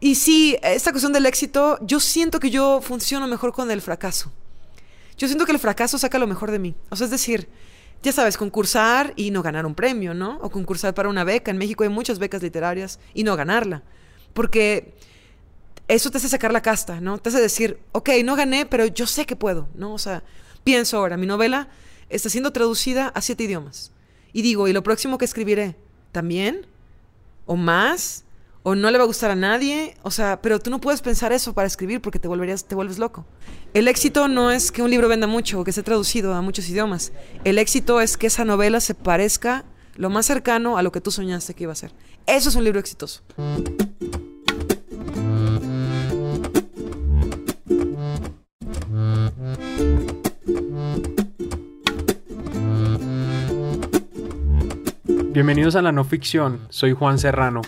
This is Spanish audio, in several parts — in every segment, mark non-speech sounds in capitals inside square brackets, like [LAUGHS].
Y sí, esta cuestión del éxito, yo siento que yo funciono mejor con el fracaso. Yo siento que el fracaso saca lo mejor de mí. O sea, es decir, ya sabes, concursar y no ganar un premio, ¿no? O concursar para una beca. En México hay muchas becas literarias y no ganarla. Porque eso te hace sacar la casta, ¿no? Te hace decir, ok, no gané, pero yo sé que puedo, ¿no? O sea, pienso ahora, mi novela está siendo traducida a siete idiomas. Y digo, ¿y lo próximo que escribiré? ¿También? ¿O más? ¿O no le va a gustar a nadie? O sea, pero tú no puedes pensar eso para escribir porque te, volverías, te vuelves loco. El éxito no es que un libro venda mucho o que sea traducido a muchos idiomas. El éxito es que esa novela se parezca lo más cercano a lo que tú soñaste que iba a ser. Eso es un libro exitoso. Bienvenidos a la no ficción, soy Juan Serrano.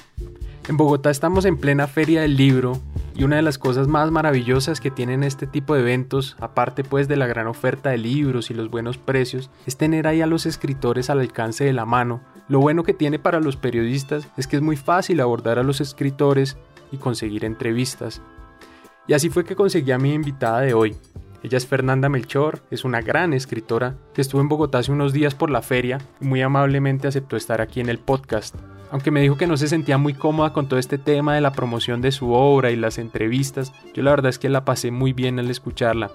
En Bogotá estamos en plena feria del libro y una de las cosas más maravillosas que tienen este tipo de eventos, aparte pues de la gran oferta de libros y los buenos precios, es tener ahí a los escritores al alcance de la mano. Lo bueno que tiene para los periodistas es que es muy fácil abordar a los escritores y conseguir entrevistas. Y así fue que conseguí a mi invitada de hoy. Ella es Fernanda Melchor, es una gran escritora que estuvo en Bogotá hace unos días por la feria y muy amablemente aceptó estar aquí en el podcast. Aunque me dijo que no se sentía muy cómoda con todo este tema de la promoción de su obra y las entrevistas, yo la verdad es que la pasé muy bien al escucharla.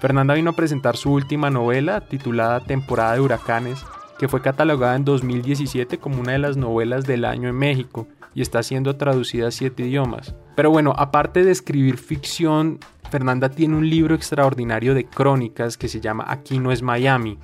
Fernanda vino a presentar su última novela titulada Temporada de Huracanes, que fue catalogada en 2017 como una de las novelas del año en México y está siendo traducida a siete idiomas. Pero bueno, aparte de escribir ficción, Fernanda tiene un libro extraordinario de crónicas que se llama Aquí no es Miami.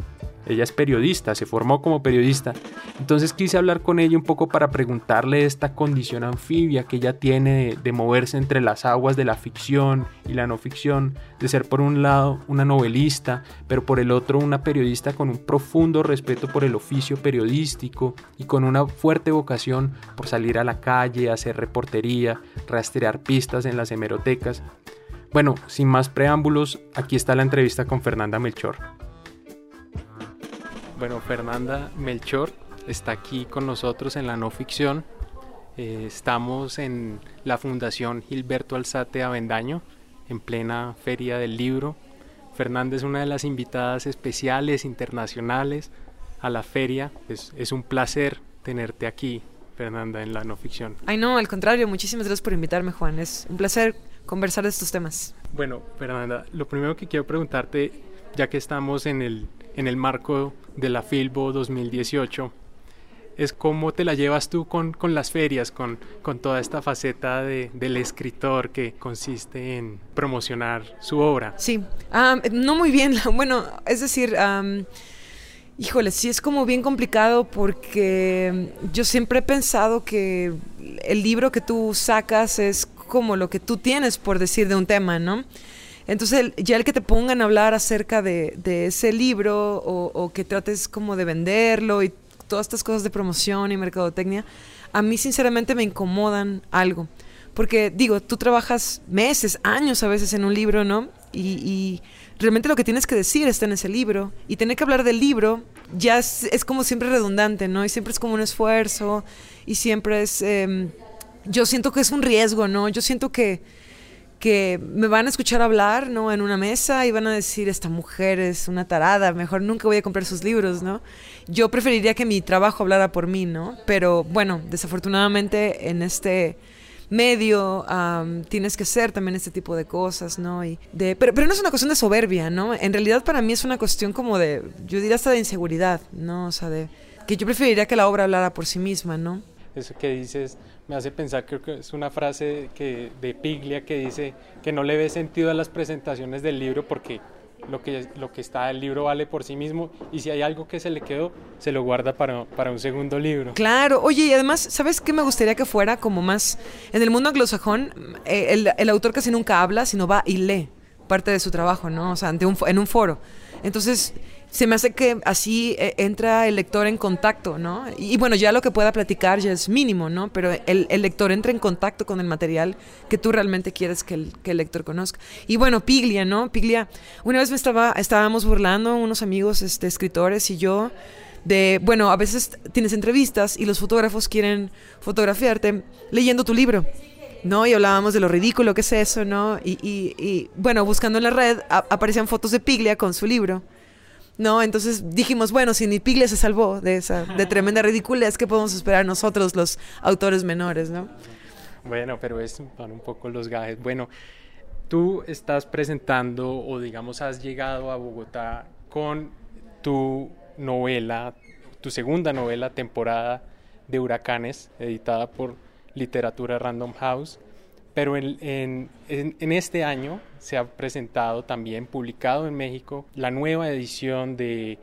Ella es periodista, se formó como periodista. Entonces quise hablar con ella un poco para preguntarle esta condición anfibia que ella tiene de, moverse entre las aguas de la ficción y la no ficción, de ser por un lado una novelista, pero por el otro una periodista con un profundo respeto por el oficio periodístico y con una fuerte vocación por salir a la calle, hacer reportería, rastrear pistas en las hemerotecas. Bueno, sin más preámbulos, aquí está la entrevista con Fernanda Melchor. Bueno, Fernanda Melchor está aquí con nosotros en la no ficción. Eh, estamos en la Fundación Gilberto Alzate Avendaño, en plena Feria del Libro. Fernanda es una de las invitadas especiales internacionales a la feria. Es, es un placer tenerte aquí, Fernanda, en la no ficción. Ay, no, al contrario, muchísimas gracias por invitarme, Juan. Es un placer conversar de estos temas. Bueno, Fernanda, lo primero que quiero preguntarte, ya que estamos en el, en el marco de la Filbo 2018, es cómo te la llevas tú con, con las ferias, con, con toda esta faceta de, del escritor que consiste en promocionar su obra. Sí, no muy bien, [LAUGHS] bueno, es decir... Um, Híjole, sí es como bien complicado porque yo siempre he pensado que el libro que tú sacas es como lo que tú tienes por decir de un tema, ¿no? Entonces, ya el que te pongan a hablar acerca de, ese libro o, que trates como de venderlo y todas estas cosas de promoción y mercadotecnia, a mí sinceramente me incomodan algo. Porque digo, tú trabajas meses, años a veces en un libro, ¿no? Y, realmente lo que tienes que decir está en ese libro. Y tener que hablar del libro ya es, como siempre redundante, ¿no? Y siempre es como un esfuerzo y siempre es... Eh, yo siento que es un riesgo, ¿no? Yo siento que, que me van a escuchar hablar, ¿no? En una mesa y van a decir, esta mujer es una tarada, mejor nunca voy a comprar sus libros, ¿no? Yo preferiría que mi trabajo hablara por mí, ¿no? Pero bueno, desafortunadamente en este medio, tienes que hacer también este tipo de cosas, ¿no? Y de, pero, pero no es una cuestión de soberbia, ¿no? En realidad para mí es una cuestión como de, yo diría hasta de inseguridad, ¿no? O sea, de que yo preferiría que la obra hablara por sí misma, ¿no? Eso que dices me hace pensar, que es una frase que, de Piglia que dice que no le ve sentido a las presentaciones del libro porque lo que, lo que está el libro vale por sí mismo y si hay algo que se le quedó, se lo guarda para, para un segundo libro. Claro, oye, y además, ¿sabes qué me gustaría que fuera como más... En el mundo anglosajón, eh, el, el autor casi nunca habla, sino va y lee parte de su trabajo, ¿no? O sea, ante un, en un foro. Entonces, se me hace que así eh, entra el lector en contacto, ¿no? Y, bueno, ya lo que pueda platicar ya es mínimo, ¿no? Pero el, lector entra en contacto con el material que tú realmente quieres que el, que el, lector conozca. Y bueno, Piglia, ¿no? Piglia, una vez me estaba, estábamos burlando unos amigos este, escritores y yo de, bueno, a veces tienes entrevistas y los fotógrafos quieren fotografiarte leyendo tu libro. ¿No? Y hablábamos de lo ridículo que es eso, ¿no? Y, y, bueno, buscando en la red aparecían fotos de Piglia con su libro. ¿no? Entonces dijimos, bueno, si ni Piglia se salvó de esa de tremenda ridiculez, ¿qué podemos esperar nosotros, los autores menores, ¿no? Bueno, pero es van un poco los gajes. Bueno, tú estás presentando o digamos has llegado a Bogotá con tu novela, tu segunda novela, temporada de Huracanes, editada por Literatura Random House. Pero en, en, en, este año se ha presentado también, publicado en México, la nueva edición de,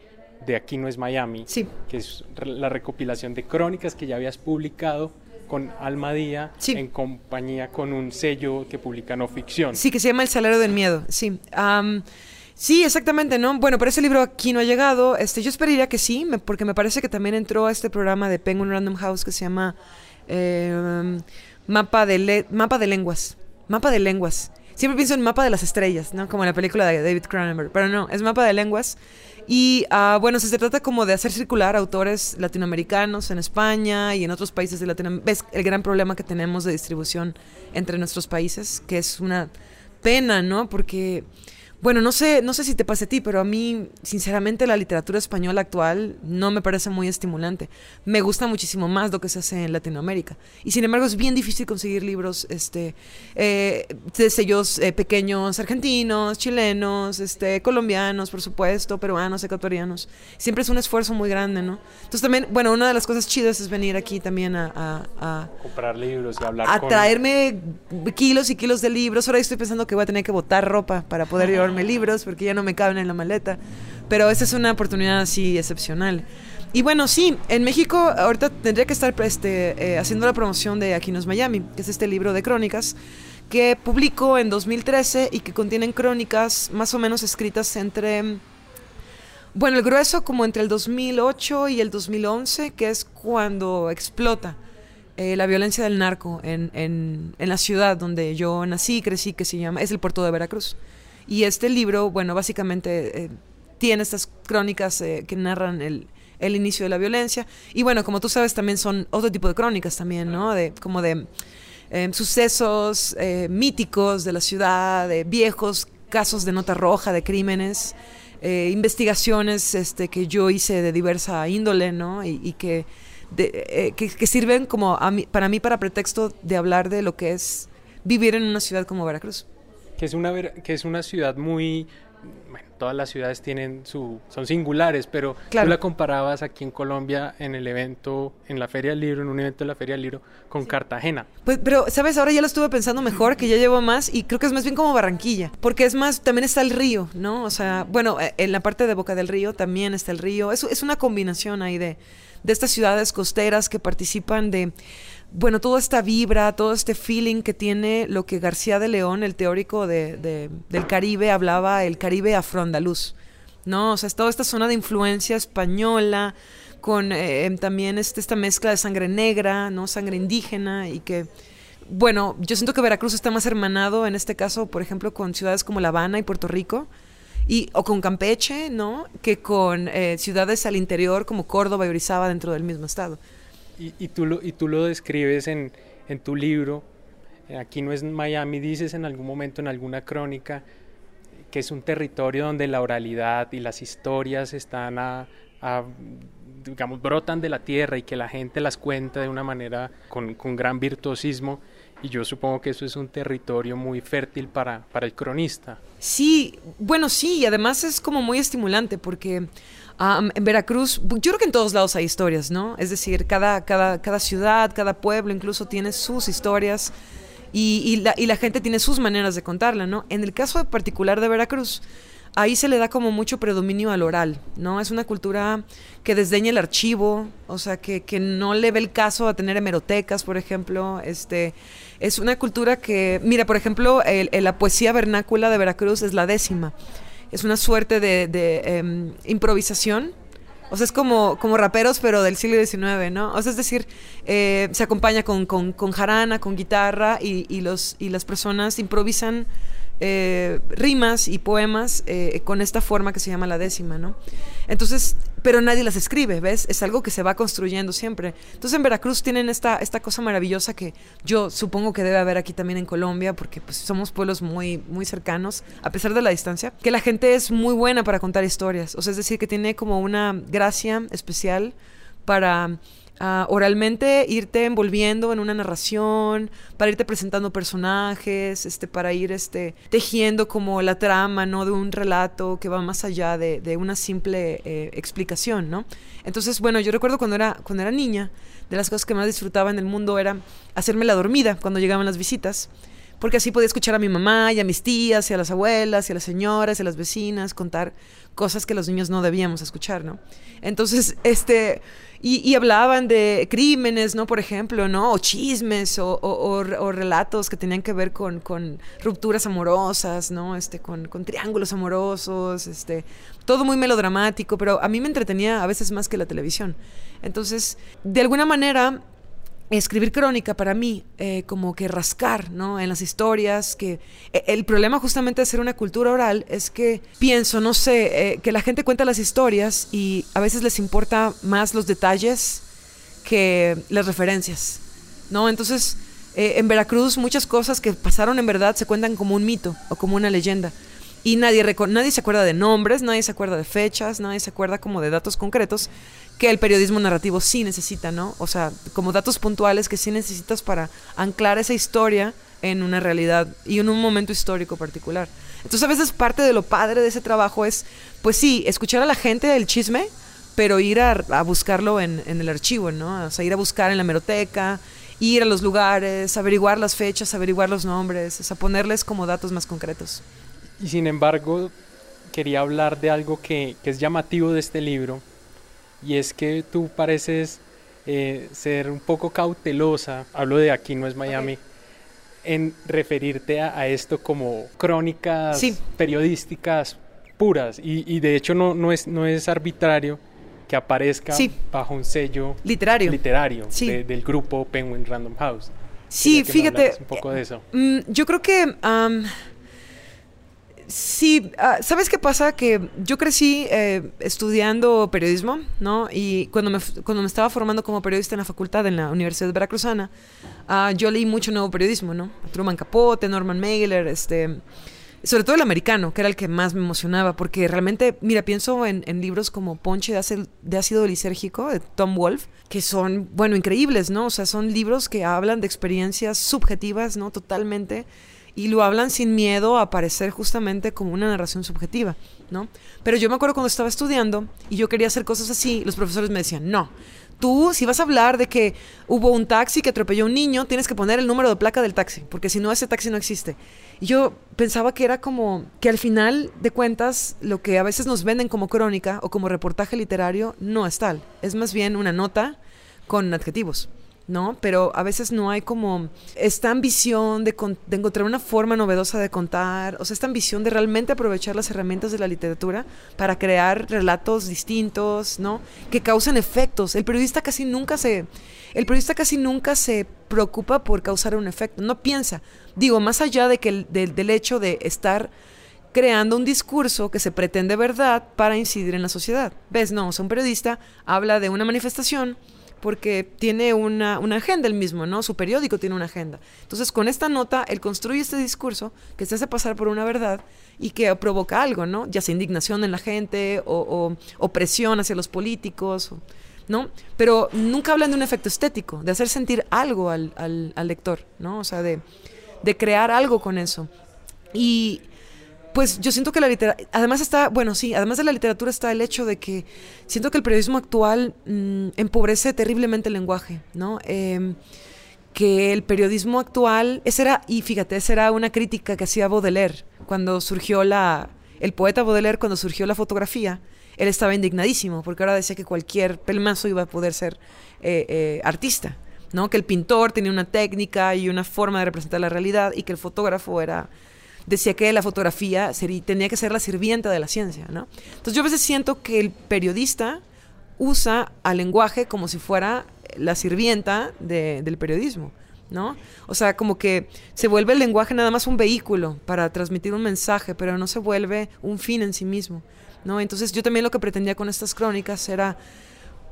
de Aquí no es Miami, sí. que es la recopilación de crónicas que ya habías publicado con Almadía en compañía con un sello que publica no ficción. Sí, que se llama El Salario del Miedo, sí. sí, exactamente, ¿no? Bueno, pero ese libro aquí no ha llegado. Este, yo esperaría que sí, porque me parece que también entró a este programa de Penguin Random House que se llama... Eh, mapa de, mapa de lenguas. Mapa de lenguas. Siempre pienso en mapa de las estrellas, ¿no? Como en la película de David Cronenberg. Pero no, es mapa de lenguas. Y uh, bueno, se trata como de hacer circular autores latinoamericanos en España y en otros países de Latinoamérica. Ves el gran problema que tenemos de distribución entre nuestros países, que es una pena, ¿no? Porque bueno, no sé, no sé si te pasa a ti, pero a mí, sinceramente, la literatura española actual no me parece muy estimulante. Me gusta muchísimo más lo que se hace en Latinoamérica. Y sin embargo, es bien difícil conseguir libros este, eh, de sellos eh, pequeños argentinos, chilenos, este, colombianos, por supuesto, peruanos, ecuatorianos. Siempre es un esfuerzo muy grande, ¿no? Entonces también, bueno, una de las cosas chidas es venir aquí también a... a, comprar libros y hablar A traerme kilos y kilos de libros. Ahora estoy pensando que voy a tener que botar ropa para poder [LAUGHS] llevar libros porque ya no me caben en la maleta. Pero esa es una oportunidad así excepcional. Y bueno, sí, en México ahorita tendría que estar este, eh, haciendo la promoción de Aquí Miami, que es este libro de crónicas que publicó en 2013 y que contienen crónicas más o menos escritas entre, bueno, el grueso como entre el 2008 y el 2011, que es cuando explota eh, la violencia del narco en, en, en, la ciudad donde yo nací crecí, que se llama, es el puerto de Veracruz. Y este libro, bueno, básicamente eh, tiene estas crónicas eh, que narran el, el, inicio de la violencia. Y bueno, como tú sabes, también son otro tipo de crónicas también, ¿no? De, como de eh, sucesos míticos de la ciudad, de viejos casos de nota roja, de crímenes, investigaciones este, que yo hice de diversa índole, ¿no? Y, que, que, que, sirven como a mí, para mí para pretexto de hablar de lo que es vivir en una ciudad como Veracruz que es una, que es una ciudad muy, bueno, todas las ciudades tienen su, son singulares, pero tú la comparabas aquí en Colombia en el evento, en la Feria del Libro, en un evento de la Feria del Libro, con Cartagena. Pues, pero, ¿sabes? Ahora ya lo estuve pensando mejor, que ya llevo más, y creo que es más bien como Barranquilla, porque es más, también está el río, ¿no? O sea, bueno, eh, en la parte de Boca del Río también está el río, es, es una combinación ahí de, de estas ciudades costeras que participan de bueno, toda esta vibra, todo este feeling que tiene lo que García de León, el teórico de, del Caribe, hablaba el Caribe afroandaluz, ¿no? O sea, toda esta zona de influencia española, con eh, em, también este, esta mezcla de sangre negra, ¿no? Sangre indígena y que, bueno, yo siento que Veracruz está más hermanado en este caso, por ejemplo, con ciudades como La Habana y Puerto Rico, y, o con Campeche, ¿no? Que con eh, ciudades al interior como Córdoba y Orizaba dentro del mismo estado. Y, tú, lo, y tú lo describes en, en tu libro, eh, aquí no es Miami, dices en algún momento en alguna crónica que es un territorio donde la oralidad y las historias están a, digamos, brotan de la tierra y que la gente las cuenta de una manera con, con gran virtuosismo y yo supongo que eso es un territorio muy fértil para, para el cronista. Sí, bueno, sí, y además es como muy estimulante porque en Veracruz, yo creo que en todos lados hay historias, ¿no? Es decir, cada, cada, cada ciudad, cada pueblo incluso tiene sus historias y, la, y la gente tiene sus maneras de contarla, ¿no? En el caso particular de Veracruz, ahí se le da como mucho predominio al oral, ¿no? Es una cultura que desdeña el archivo, o sea, que, que no le ve el caso a tener hemerotecas, por ejemplo, este... Es una cultura que, mira, por ejemplo, la poesía vernácula de Veracruz es la décima es una suerte de, em, improvisación. O sea, es como, como raperos, pero del siglo XIX, ¿no? O sea, es decir, eh, se acompaña con, con, con, jarana, con guitarra y, y, los, y las personas improvisan eh, rimas y poemas eh, con esta forma que se llama la décima, ¿no? Entonces, pero nadie las escribe, ¿ves? Es algo que se va construyendo siempre. Entonces en Veracruz tienen esta, esta cosa maravillosa que yo supongo que debe haber aquí también en Colombia, porque pues, somos pueblos muy, muy cercanos, a pesar de la distancia, que la gente es muy buena para contar historias, o sea, es decir, que tiene como una gracia especial para oralmente irte envolviendo en una narración, para irte presentando personajes, este, para ir este, tejiendo como la trama ¿no? de un relato que va más allá de, de una simple eh, explicación. ¿no? Entonces, bueno, yo recuerdo cuando era, cuando era niña, de las cosas que más disfrutaba en el mundo era hacerme la dormida cuando llegaban las visitas porque así podía escuchar a mi mamá y a mis tías y a las abuelas y a las señoras y a las vecinas contar cosas que los niños no debíamos escuchar, ¿no? Entonces, este, y, hablaban de crímenes, ¿no? Por ejemplo, ¿no? O chismes o, relatos que tenían que ver con, rupturas amorosas, ¿no? Este, con, con, triángulos amorosos, este, todo muy melodramático, pero a mí me entretenía a veces más que la televisión. Entonces, de alguna manera, escribir crónica para mí, eh, como que rascar, ¿no? En las historias, que e, el problema justamente de ser una cultura oral es que pienso, no sé, eh, que la gente cuenta las historias y a veces les importa más los detalles que las referencias, ¿no? Entonces, eh, en Veracruz muchas cosas que pasaron en verdad se cuentan como un mito o como una leyenda. Y nadie, nadie se acuerda de nombres, nadie se acuerda de fechas, nadie se acuerda como de datos concretos, que el periodismo narrativo sí necesita, ¿no? O sea, como datos puntuales que sí necesitas para anclar esa historia en una realidad y en un momento histórico particular. Entonces a veces parte de lo padre de ese trabajo es, pues sí, escuchar a la gente del chisme, pero ir a, buscarlo en, el archivo, ¿no? O sea, ir a buscar en la hemeroteca, ir a los lugares, averiguar las fechas, averiguar los nombres, o sea, ponerles como datos más concretos. Y sin embargo, quería hablar de algo que, que es llamativo de este libro, y es que tú pareces eh, ser un poco cautelosa, hablo de aquí no es Miami, en referirte a, esto como crónicas periodísticas puras y, de hecho no, no, es, no es arbitrario que aparezca bajo un sello literario, literario del grupo Penguin Random House. Sí, fíjate. Un poco de eso. Mm, yo creo que Sí, ah, ¿sabes qué pasa? Que yo crecí eh, estudiando periodismo, ¿no? Y cuando me, cuando me estaba formando como periodista en la facultad en la Universidad Veracruzana, uh, yo leí mucho nuevo periodismo, ¿no? Truman Capote, Norman Mailer, este, sobre todo el americano, que era el que más me emocionaba, porque realmente, mira, pienso en, libros como Ponche de, de ácido lisérgico, de Tom Wolfe, que son, bueno, increíbles, ¿no? O sea, son libros que hablan de experiencias subjetivas, ¿no? Totalmente y lo hablan sin miedo a parecer justamente como una narración subjetiva, ¿no? Pero yo me acuerdo cuando estaba estudiando y yo quería hacer cosas así, los profesores me decían, no, tú si vas a hablar de que hubo un taxi que atropelló a un niño, tienes que poner el número de placa del taxi, porque si no ese taxi no existe. Y yo pensaba que era como que al final de cuentas lo que a veces nos venden como crónica o como reportaje literario no es tal, es más bien una nota con adjetivos. ¿No? Pero a veces no hay como esta ambición de, encontrar una forma novedosa de contar, o sea, esta ambición de realmente aprovechar las herramientas de la literatura para crear relatos distintos, ¿no? Que causen efectos. El periodista casi nunca se, el periodista casi nunca se preocupa por causar un efecto, no piensa. Digo, más allá de que del hecho de estar creando un discurso que se pretende verdad para incidir en la sociedad. ¿Ves? No, o sea, un periodista habla de una manifestación porque tiene una, agenda el mismo, ¿no? Su periódico tiene una agenda. Entonces, con esta nota, él construye este discurso que se hace pasar por una verdad y que provoca algo, ¿no? Ya sea indignación en la gente o, o, presión hacia los políticos, ¿no? Pero nunca hablan de un efecto estético, de hacer sentir algo al, al, lector, ¿no? O sea, de, de crear algo con eso. Y pues yo siento que la literatura, además está, bueno, sí, además de la literatura está el hecho de que siento que el periodismo actual mm, empobrece terriblemente el lenguaje, ¿no? Em, que el periodismo actual, esa era, y fíjate, esa era una crítica que hacía Baudelaire cuando surgió la, el poeta Baudelaire cuando surgió la fotografía, él estaba indignadísimo porque ahora decía que cualquier pelmazo iba a poder ser eh, eh, artista, ¿no? Que el pintor tenía una técnica y una forma de representar la realidad y que el fotógrafo era decía que la fotografía sería, tenía que ser la sirvienta de la ciencia, ¿no? Entonces yo a veces siento que el periodista usa al lenguaje como si fuera la sirvienta del periodismo, ¿no? O sea, como que se vuelve el lenguaje nada más un vehículo para transmitir un mensaje, pero no se vuelve un fin en sí mismo, ¿no? Entonces yo también lo que pretendía con estas crónicas era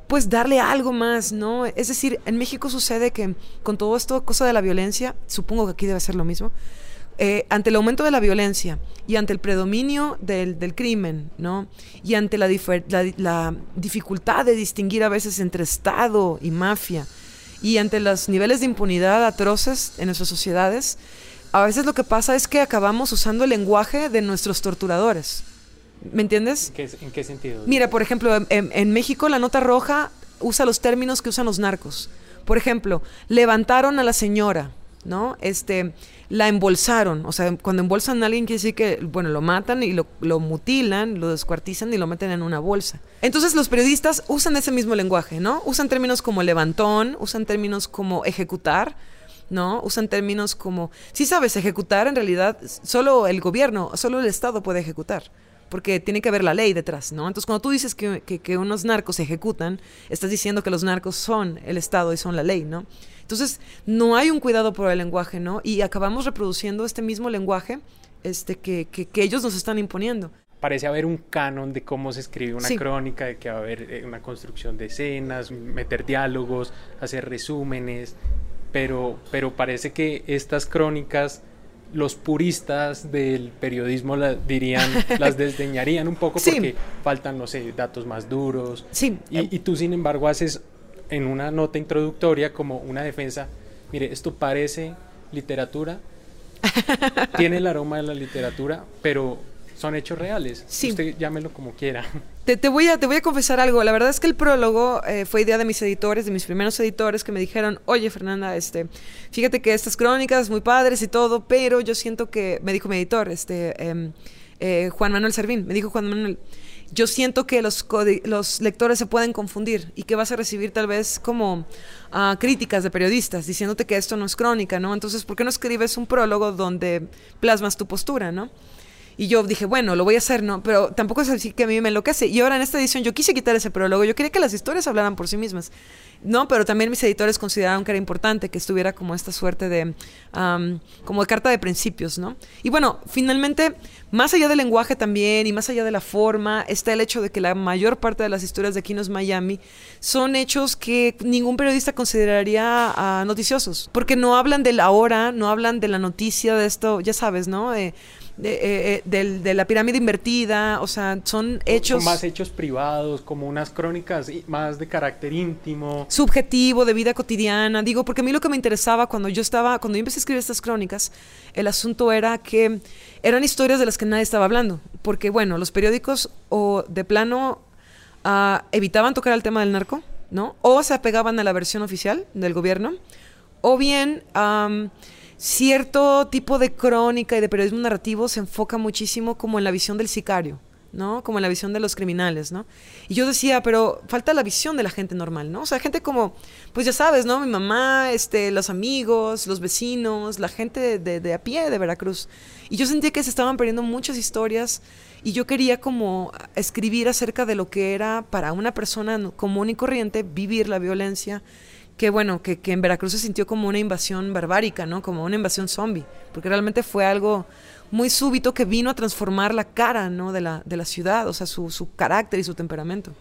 pues darle algo más, ¿no? Es decir, en México sucede que con todo esto, cosa de la violencia, supongo que aquí debe ser lo mismo, eh, ante el aumento de la violencia y ante el predominio del, crimen, ¿no? Y ante la, la, dificultad de distinguir a veces entre Estado y mafia, y ante los niveles de impunidad atroces en nuestras sociedades, a veces lo que pasa es que acabamos usando el lenguaje de nuestros torturadores. ¿Me entiendes? ¿En qué sentido? Mira, por ejemplo, en, en México la nota roja usa los términos que usan los narcos. Por ejemplo, levantaron a la señora, ¿no? Este, la embolsaron. O sea, cuando embolsan a alguien quiere decir que, bueno, lo matan y lo, mutilan, lo descuartizan y lo meten en una bolsa. Entonces los periodistas usan ese mismo lenguaje, ¿no? Usan términos como levantón, usan términos como ejecutar, ¿no? Usan términos como, si sabes, ejecutar en realidad solo el gobierno, solo el Estado puede ejecutar porque tiene que haber la ley detrás, ¿no? Entonces, cuando tú dices que, que, unos narcos ejecutan, estás diciendo que los narcos son el Estado y son la ley, ¿no? Entonces, no hay un cuidado por el lenguaje, ¿no? Y acabamos reproduciendo este mismo lenguaje este, que, que, ellos nos están imponiendo. Parece haber un canon de cómo se escribe una crónica, de que va a haber eh, una construcción de escenas, meter diálogos, hacer resúmenes, pero, pero parece que estas crónicas los puristas del periodismo dirían, [LAUGHS] las desdeñarían un poco porque faltan, no sé, datos más duros. Sí. Y, y, tú, sin embargo, haces en una nota introductoria como una defensa, mire, esto parece literatura, [LAUGHS] tiene el aroma de la literatura, pero son hechos reales. Sí. Usted llámelo como quiera. [LAUGHS] Te, voy a, te voy a confesar algo. La verdad es que el prólogo eh, fue idea de mis editores, de mis primeros editores, que me dijeron, oye Fernanda, este, fíjate que estas crónicas muy padres y todo, pero yo siento que, me dijo mi editor, este, em, eh, Juan Manuel Servín, me dijo Juan Manuel, yo siento que los, los lectores se pueden confundir y que vas a recibir tal vez como uh, críticas de periodistas diciéndote que esto no es crónica, ¿no? Entonces, ¿por qué no escribes un prólogo donde plasmas tu postura, ¿no? Y yo dije, bueno, lo voy a hacer, ¿no? Pero tampoco es así que a mí me enloquece. Y ahora en esta edición yo quise quitar ese prólogo. Yo quería que las historias hablaran por sí mismas. No, pero también mis editores consideraron que era importante que estuviera como esta suerte de, como de carta de principios, ¿no? Y bueno, finalmente, más allá del lenguaje también y más allá de la forma, está el hecho de que la mayor parte de las historias de Kinos Miami son hechos que ningún periodista consideraría ah, noticiosos, porque no hablan del ahora, no hablan de la noticia de esto, ya sabes, ¿no? Eh, eh, de, la pirámide invertida, o sea, son hechos... más hechos privados, como unas crónicas más de carácter íntimo. Subjetivo, de vida cotidiana, digo, porque a mí lo que me interesaba cuando yo estaba, cuando yo empecé a escribir estas crónicas, el asunto era que eran historias de las que nadie estaba hablando, porque bueno, los periódicos o de plano ah, evitaban tocar el tema del narco, ¿no? O se apegaban a la versión oficial del gobierno, o bien cierto tipo de crónica y de periodismo narrativo se enfoca muchísimo como en la visión del sicario, ¿no? Como en la visión de los criminales, ¿no? Y yo decía, pero falta la visión de la gente normal, ¿no? O sea, gente como, pues ya sabes, ¿no? Mi mamá, este, los amigos, los vecinos, la gente de, de a pie de Veracruz. Y yo sentía que se estaban perdiendo muchas historias y yo quería como escribir acerca de lo que era para una persona común y corriente vivir la violencia que bueno, que, que, en Veracruz se sintió como una invasión barbárica, ¿no? Como una invasión zombie, porque realmente fue algo muy súbito que vino a transformar la cara, ¿no? De la, de la ciudad, o sea, su, su carácter y su temperamento.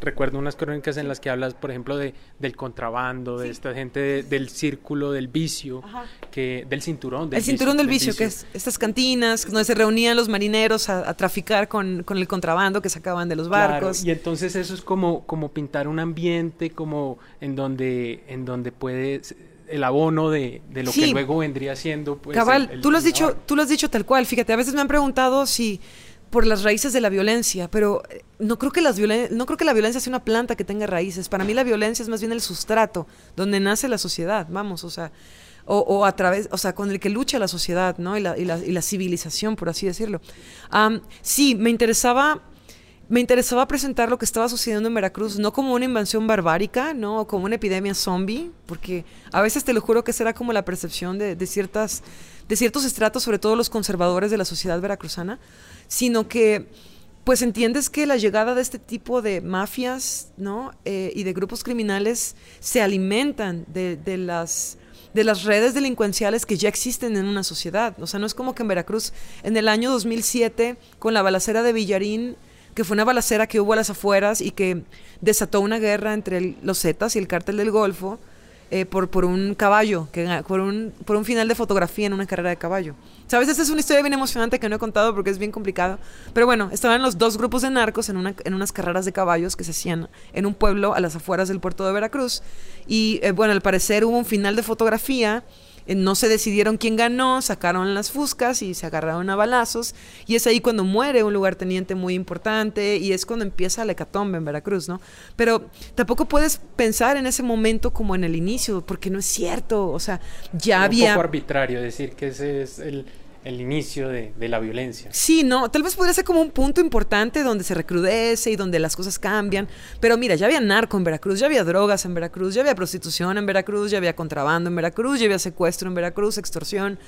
Recuerdo unas crónicas en las que hablas, por ejemplo, de, del contrabando, de esta gente del círculo del vicio, que del cinturón del El cinturón del vicio, que es estas cantinas donde se reunían los marineros a, traficar con, con, el contrabando que sacaban de los barcos. y entonces eso es como, como pintar un ambiente como en donde, en donde puede el abono de, de lo que luego vendría siendo pues Cabal, tú lo has dicho, tú lo has dicho tal cual, fíjate, a veces me han preguntado si por las raíces de la violencia, pero eh, no creo que las no creo que la violencia sea una planta que tenga raíces. Para mí la violencia es más bien el sustrato donde nace la sociedad, vamos, o sea, o, a través, o sea, con el que lucha la sociedad, ¿no? Y la, y la, y la civilización, por así decirlo. sí, me interesaba me interesaba presentar lo que estaba sucediendo en Veracruz, no como una invasión barbárica, no como una epidemia zombie, porque a veces te lo juro que será como la percepción de, de, ciertas, de ciertos estratos, sobre todo los conservadores de la sociedad veracruzana, sino que pues entiendes que la llegada de este tipo de mafias ¿no? Eh, y de grupos criminales se alimentan de, las, de las redes delincuenciales que ya existen en una sociedad. O sea, no es como que en Veracruz, en el año 2007, con la balacera de Villarín, que fue una balacera que hubo a las afueras y que desató una guerra entre los Zetas y el cártel del Golfo, eh, por, por un caballo, que, por, un, por un final de fotografía en una carrera de caballo. ¿Sabes? Esta es una historia bien emocionante que no he contado porque es bien complicado. Pero bueno, estaban los dos grupos de narcos en, una, en unas carreras de caballos que se hacían en un pueblo a las afueras del puerto de Veracruz. Y eh, bueno, al parecer hubo un final de fotografía no se decidieron quién ganó, sacaron las fuscas y se agarraron a balazos. Y es ahí cuando muere un lugarteniente muy importante y es cuando empieza la hecatombe en Veracruz, ¿no? Pero tampoco puedes pensar en ese momento como en el inicio, porque no es cierto. O sea, ya había. Un poco arbitrario decir que ese es el el inicio de, la violencia. Sí, no, tal vez podría ser como un punto importante donde se recrudece y donde las cosas cambian, pero mira, ya había narco en Veracruz, ya había drogas en Veracruz, ya había prostitución en Veracruz, ya había contrabando en Veracruz, ya había secuestro en Veracruz, extorsión.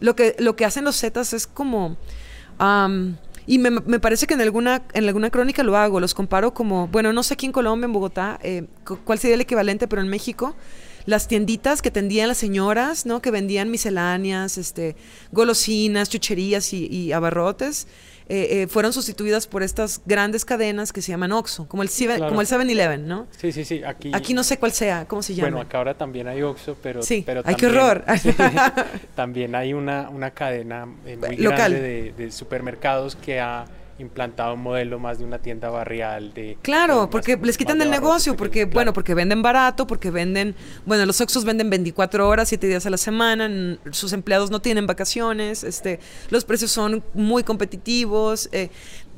Lo que, lo que hacen los Zetas es como... y me, parece que en alguna, en alguna crónica lo hago, los comparo como, bueno, no sé aquí en Colombia, en Bogotá, eh, cuál sería el equivalente, pero en México las tienditas que tendían las señoras, ¿no? Que vendían misceláneas, este, golosinas, chucherías y, abarrotes. Eh, eh, fueron sustituidas por estas grandes cadenas que se llaman Oxxo, como el, como el 7-Eleven, ¿no? Sí, sí, sí. Aquí, aquí no sé cuál sea, ¿cómo se llama? Bueno, acá ahora también hay Oxxo, pero... Sí, pero ¡ay, qué horror! [LAUGHS] [LAUGHS] también hay una, una cadena eh, muy grande de, de supermercados que ha implantado un modelo más de una tienda barrial de claro porque les quitan el negocio porque bueno porque venden barato porque venden bueno los Oxxos venden 24 horas 7 días a la semana sus empleados no tienen vacaciones este los precios son muy competitivos eh,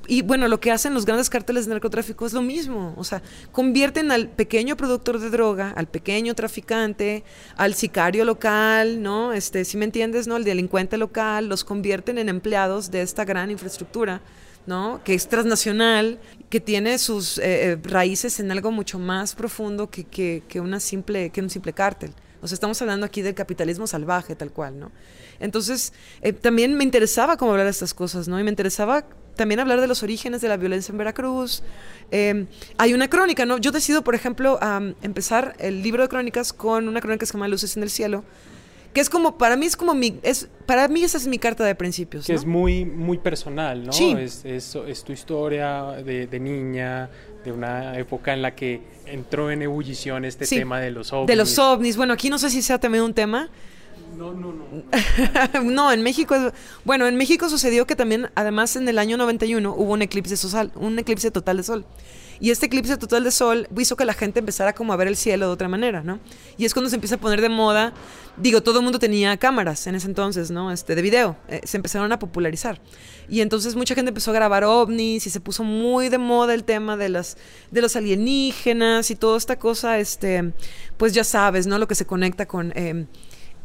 y bueno, lo que hacen los grandes cárteles de narcotráfico es lo mismo. O sea, convierten al pequeño productor de droga, al pequeño traficante, al sicario local, ¿no? Este, si me entiendes, ¿no? El delincuente local, los convierten en empleados de esta gran infraestructura ¿no? que es transnacional, que tiene sus eh, eh, raíces en algo mucho más profundo que, que, una simple, que un simple cártel. O sea, estamos hablando aquí del capitalismo salvaje, tal cual, ¿no? Entonces, eh, también me interesaba cómo hablar de estas cosas, ¿no? Y me interesaba también hablar de los orígenes de la violencia en Veracruz. hay una crónica, ¿no? Yo decido, por ejemplo, empezar el libro de crónicas con una crónica que se llama Luces en el Cielo, que es como para mí es como mi es para mí esa es mi carta de principios que es muy muy personal no sí. es, es, es tu historia de, de, niña de una época en la que entró en ebullición este tema de los ovnis de los ovnis bueno aquí no sé si sea también un tema no, no, no. [LAUGHS] no, en México, bueno, en México sucedió que también, además en el año 91 hubo un eclipse social, un eclipse total de sol. Y este eclipse total de sol hizo que la gente empezara como a ver el cielo de otra manera, ¿no? Y es cuando se empieza a poner de moda, digo, todo el mundo tenía cámaras en ese entonces, ¿no? Este, de video, eh, se empezaron a popularizar. Y entonces mucha gente empezó a grabar ovnis y se puso muy de moda el tema de, las, de los alienígenas y toda esta cosa, este, pues ya sabes, ¿no? Lo que se conecta con... Eh,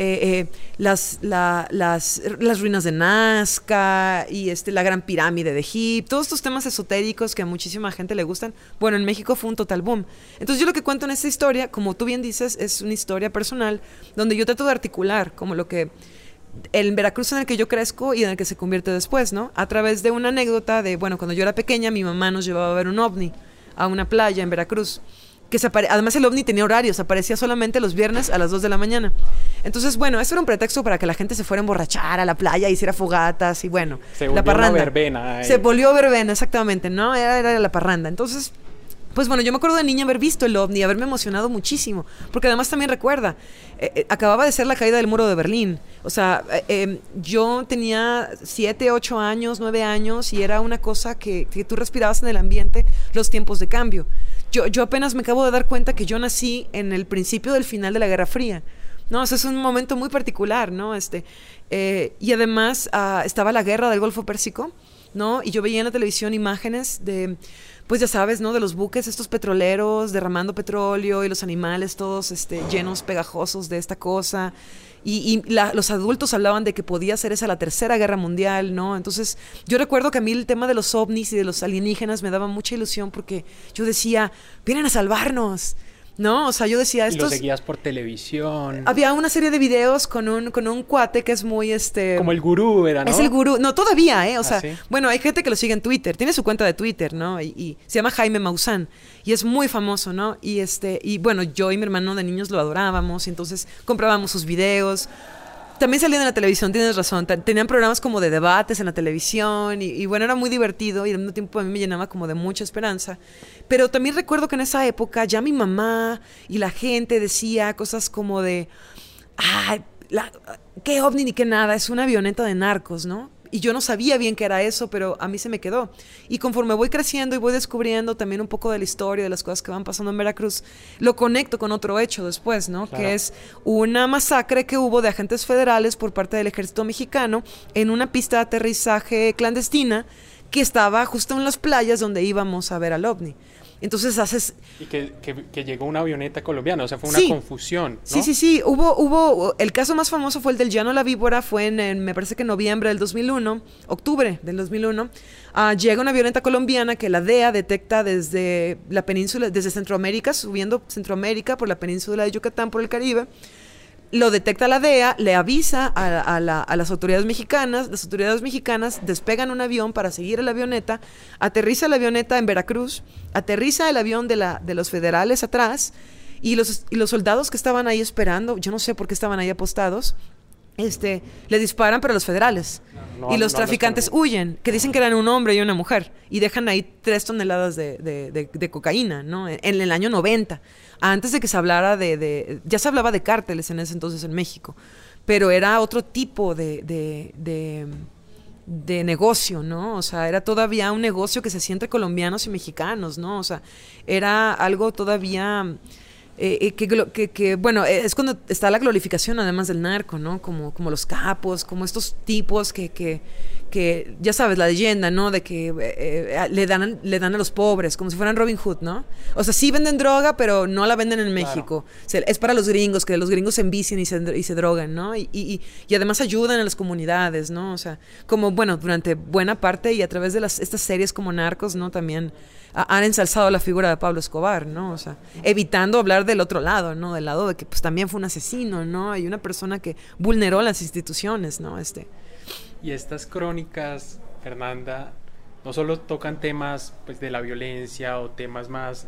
eh, eh, las, las, ruinas de Nazca y este, la Gran Pirámide de Egipto, todos estos temas esotéricos que a muchísima gente le gustan. Bueno, en México fue un total boom. Entonces yo lo que cuento en esta historia, como tú bien dices, es una historia personal donde yo trato de articular como lo que el Veracruz en el que yo crezco y en el que se convierte después, ¿no? A través de una anécdota de, bueno, cuando yo era pequeña, mi mamá nos llevaba a ver un ovni a una playa en Veracruz que se además el ovni tenía horarios, aparecía solamente los viernes a las 2 de la mañana. Entonces, bueno, eso era un pretexto para que la gente se fuera a emborrachar a la playa, hiciera fogatas y bueno, se la parranda. verbena. Se volvió verbena, exactamente, ¿no? Era, era la parranda. Entonces, Pues bueno, yo me acuerdo de niña haber visto el ovni, haberme emocionado muchísimo, porque además también recuerda, eh, eh, acababa de ser la caída del muro de Berlín, o sea, eh, em, yo tenía siete, ocho años, nueve años y era una cosa que, que tú respirabas en el ambiente, los tiempos de cambio. Yo, yo apenas me acabo de dar cuenta que yo nací en el principio del final de la Guerra Fría. No, o sea, es un momento muy particular, ¿no? Este, y además ah, estaba la guerra del Golfo Pérsico, ¿no? Y yo veía en la televisión imágenes de pues ya sabes, ¿no? De los buques, estos petroleros derramando petróleo y los animales todos este, llenos, pegajosos de esta cosa. Y, los adultos hablaban de que podía ser esa la tercera guerra mundial, ¿no? Entonces, yo recuerdo que a mí el tema de los ovnis y de los alienígenas me daba mucha ilusión porque yo decía, vienen a salvarnos. ¿No? O sea, yo decía esto. Y lo seguías por televisión. Había una serie de videos con un, con un cuate que es muy este. Como el gurú era, ¿no? Es el gurú. No, todavía, ¿eh? O ¿Ah, sea, bueno, hay gente que lo sigue en Twitter. Tiene su cuenta de Twitter, ¿no? Y, se llama Jaime Maussan. Y es muy famoso, ¿no? Y este, y bueno, yo y mi hermano de niños lo adorábamos. Y entonces comprábamos sus videos también salían en la televisión, tienes razón. Tenían programas como de debates en la televisión y, bueno, era muy divertido y al mismo tiempo a mí me llenaba como de mucha esperanza. Pero también recuerdo que en esa época ya mi mamá y la gente decía cosas como de, ay, qué ovni ni qué nada, es una avioneta de narcos, ¿no? Y yo no sabía bien qué era eso, pero a mí se me quedó. Y conforme voy creciendo y voy descubriendo también un poco de la historia, de las cosas que van pasando en Veracruz, lo conecto con otro hecho después, ¿no? Que es una masacre que hubo de agentes federales por parte del ejército mexicano en una pista de aterrizaje clandestina que estaba justo en las playas donde íbamos a ver al ovni. Entonces haces... Y que, que, llegó una avioneta colombiana, o sea, fue una confusión. ¿no? Sí, sí, sí. Hubo, hubo, el caso más famoso fue el del Llano La Víbora, fue en, me parece que en noviembre del 2001, octubre del 2001. Ah, llega una avioneta colombiana que la DEA detecta desde la península, desde Centroamérica, subiendo Centroamérica por la península de Yucatán, por el Caribe lo detecta la DEA, le avisa a, las autoridades mexicanas, las autoridades mexicanas despegan un avión para seguir la avioneta, aterriza la avioneta en Veracruz, aterriza el avión de, los federales atrás y los, y los soldados que estaban ahí esperando, yo no sé por qué estaban ahí apostados, este, le disparan pero los federales. Y los traficantes huyen, que dicen que eran un hombre y una mujer, y dejan ahí tres toneladas de, cocaína, ¿no? En, el año 90, antes de que se hablara de, Ya se hablaba de cárteles en ese entonces en México, pero era otro tipo de, de negocio, ¿no? O sea, era todavía un negocio que se hacía entre colombianos y mexicanos, ¿no? O sea, era algo todavía eh, eh, que, que, bueno, eh, es cuando está la glorificación además del narco, ¿no? Como, como los capos, como estos tipos que, que, que ya sabes, la leyenda, ¿no? De que le, dan, le dan a los pobres, como si fueran Robin Hood, ¿no? O sea, sí venden droga, pero no la venden en México. es para los gringos, que los gringos se envicien y se, y se drogan, ¿no? Y, y, y, además ayudan a las comunidades, ¿no? O sea, como, bueno, durante buena parte y a través de las, estas series como Narcos, ¿no? También han ensalzado la figura de Pablo Escobar, ¿no? O sea, evitando hablar del otro lado, ¿no? Del lado de que pues también fue un asesino, ¿no? Y una persona que vulneró las instituciones, ¿no? Este. Y estas crónicas, Fernanda, no solo tocan temas pues de la violencia o temas más,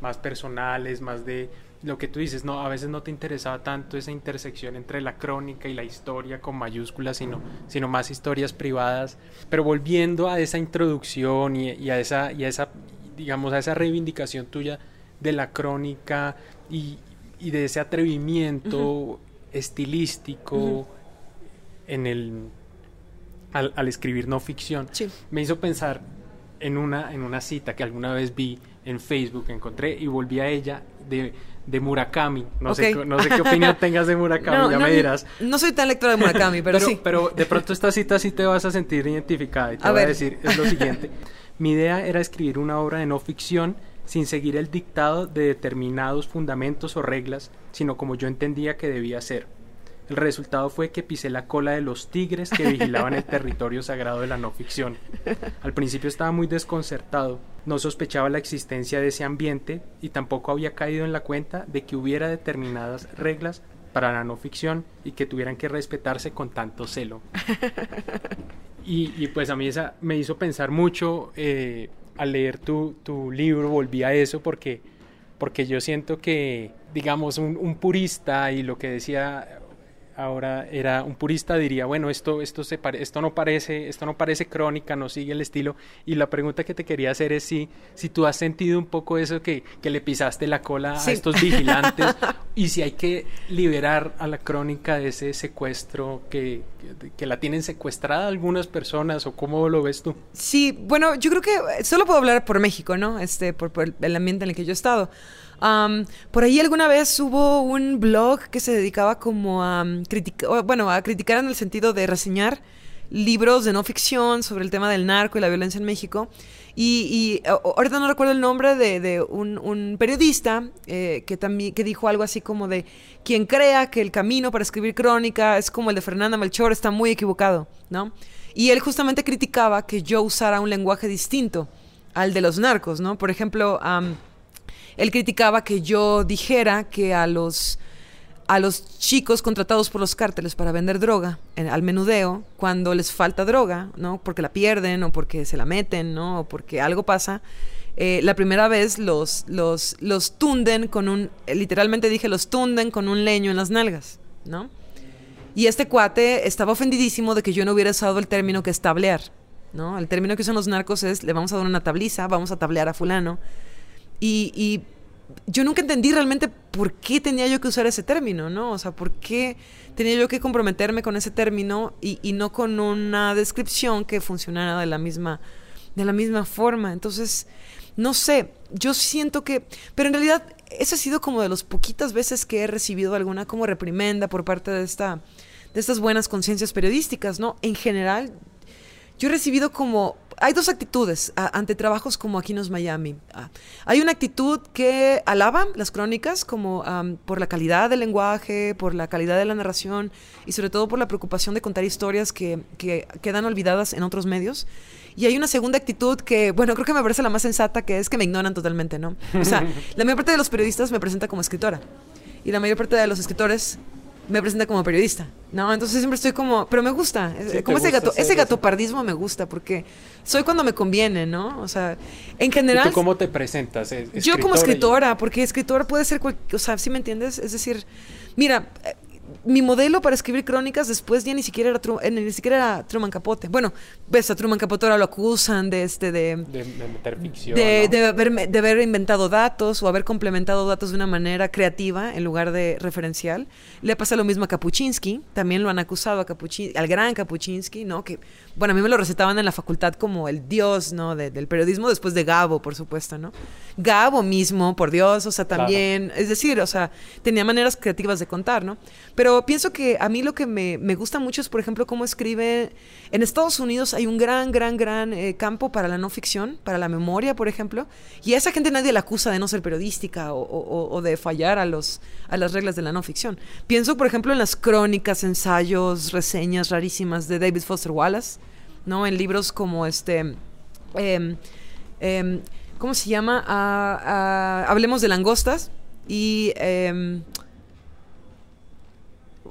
más personales, más de lo que tú dices, no, a veces no te interesaba tanto esa intersección entre la crónica y la historia con mayúsculas, sino, sino más historias privadas. Pero volviendo a esa introducción y, a esa, y a esa digamos, a esa reivindicación tuya de la crónica y, de ese atrevimiento estilístico en el al, escribir no ficción, me hizo pensar en una, en una cita que alguna vez vi en Facebook, encontré y volví a ella de, de Murakami. No, sé, no sé qué opinión [LAUGHS] tengas de Murakami, ya me dirás. No soy tan lectora de Murakami, pero, sí. Pero de pronto esta cita sí te vas a sentir identificada y te voy a decir, es lo siguiente. [LAUGHS] Mi idea era escribir una obra de no ficción sin seguir el dictado de determinados fundamentos o reglas, sino como yo entendía que debía ser. El resultado fue que pisé la cola de los tigres que vigilaban el territorio sagrado de la no ficción. Al principio estaba muy desconcertado, no sospechaba la existencia de ese ambiente y tampoco había caído en la cuenta de que hubiera determinadas reglas para la no ficción y que tuvieran que respetarse con tanto celo. [LAUGHS] Y, pues a mí esa me hizo pensar mucho eh, al leer tu, tu, libro, volví a eso porque, porque yo siento que, digamos, un, purista y lo que decía ahora era un purista diría, bueno, esto, esto, se esto, no parece, esto no parece crónica, no sigue el estilo. Y la pregunta que te quería hacer es si, si tú has sentido un poco eso que, que le pisaste la cola a estos vigilantes [LAUGHS] y si hay que liberar a la crónica de ese secuestro que, que, la tienen secuestrada algunas personas o cómo lo ves tú. Sí, bueno, yo creo que solo puedo hablar por México, ¿no? Este, por, por el ambiente en el que yo he estado por ahí alguna vez hubo un blog que se dedicaba como a criticar, bueno, a criticar en el sentido de reseñar libros de no ficción sobre el tema del narco y la violencia en México. Y, ahorita no recuerdo el nombre de, un, periodista eh, que también que dijo algo así como de quien crea que el camino para escribir crónica es como el de Fernanda Melchor está muy equivocado, ¿no? Y él justamente criticaba que yo usara un lenguaje distinto al de los narcos, ¿no? Por ejemplo, él criticaba que yo dijera que a los, a los chicos contratados por los cárteles para vender droga al menudeo, cuando les falta droga, ¿no? Porque la pierden o porque se la meten, ¿no? O porque algo pasa, eh, la primera vez los, los, los tunden con un, literalmente dije, los tunden con un leño en las nalgas, ¿no? Y este cuate estaba ofendidísimo de que yo no hubiera usado el término que es tablear, ¿no? El término que usan los narcos es, le vamos a dar una tabliza, vamos a tablear a fulano. Y, yo nunca entendí realmente por qué tenía yo que usar ese término, ¿no? O sea, por qué tenía yo que comprometerme con ese término y, no con una descripción que funcionara de la misma, de la misma forma. Entonces, no sé, yo siento que, pero en realidad esa ha sido como de las poquitas veces que he recibido alguna como reprimenda por parte de esta, de estas buenas conciencias periodísticas, ¿no? En general, yo he recibido como hay dos actitudes ante trabajos como Aquinos Miami. Ah, hay una actitud que alaba las crónicas como por la calidad del lenguaje, por la calidad de la narración y sobre todo por la preocupación de contar historias que, que, quedan olvidadas en otros medios. Y hay una segunda actitud que, bueno, creo que me parece la más sensata, que es que me ignoran totalmente, ¿no? O sea, [LAUGHS] la mayor parte de los periodistas me presenta como escritora y la mayor parte de los escritores me presenta como periodista, ¿no? Entonces siempre estoy como, pero me gusta, como ese gato, ese gatopardismo me gusta porque soy cuando me conviene, ¿no? O sea, en general. ¿Y tú cómo te presentas? Yo como escritora, porque escritora puede ser, o sea, ¿sí me entiendes? Es decir, mira, mi modelo para escribir crónicas después ya ni siquiera era, eh, ni siquiera era Truman Capote. Bueno, ves, a Truman Capote ahora lo acusan de este de... De, meter ficción, de, de, haber, de, haber, inventado datos o haber complementado datos de una manera creativa en lugar de referencial. Le pasa lo mismo a Kapuczynski. También lo han acusado a al gran Kapuczynski, ¿no? Que, bueno, a mí me lo recetaban en la facultad como el dios, ¿no? del periodismo después de Gabo, por supuesto, ¿no? Gabo mismo, por Dios, o sea, también... Es decir, o sea, tenía maneras creativas de contar, ¿no? Pero pienso que a mí lo que me, gusta mucho es, por ejemplo, cómo escribe. En Estados Unidos hay un gran, gran, gran eh, campo para la no ficción, para la memoria, por ejemplo. Y a esa gente nadie la acusa de no ser periodística o, de fallar a, los, a las reglas de la no ficción. Pienso, por ejemplo, en las crónicas, ensayos, reseñas rarísimas de David Foster Wallace, ¿no? En libros como este. Em, em, ¿Cómo se llama? Ah, ah, hablemos de langostas. Y.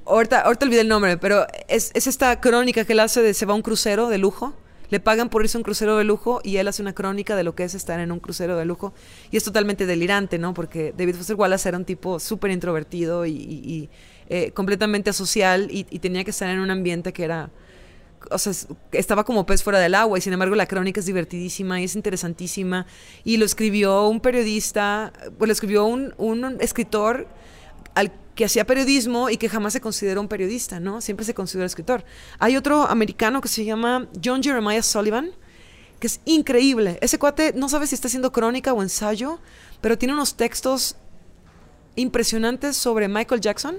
Ahorita, ahorita olvidé el nombre, pero es, esta crónica que él hace de se va a un crucero de lujo. Le pagan por irse a un crucero de lujo y él hace una crónica de lo que es estar en un crucero de lujo. Y es totalmente delirante, ¿no? Porque David Foster Wallace era un tipo súper introvertido y, eh, completamente asocial y, tenía que estar en un ambiente que era o sea, estaba como pez fuera del agua y sin embargo la crónica es divertidísima y es interesantísima y lo escribió un periodista, pues lo escribió un, un escritor que hacía periodismo y que jamás se consideró un periodista, ¿no? Siempre se consideró escritor. Hay otro americano que se llama John Jeremiah Sullivan, que es increíble. Ese cuate no sabe si está haciendo crónica o ensayo, pero tiene unos textos impresionantes sobre Michael Jackson,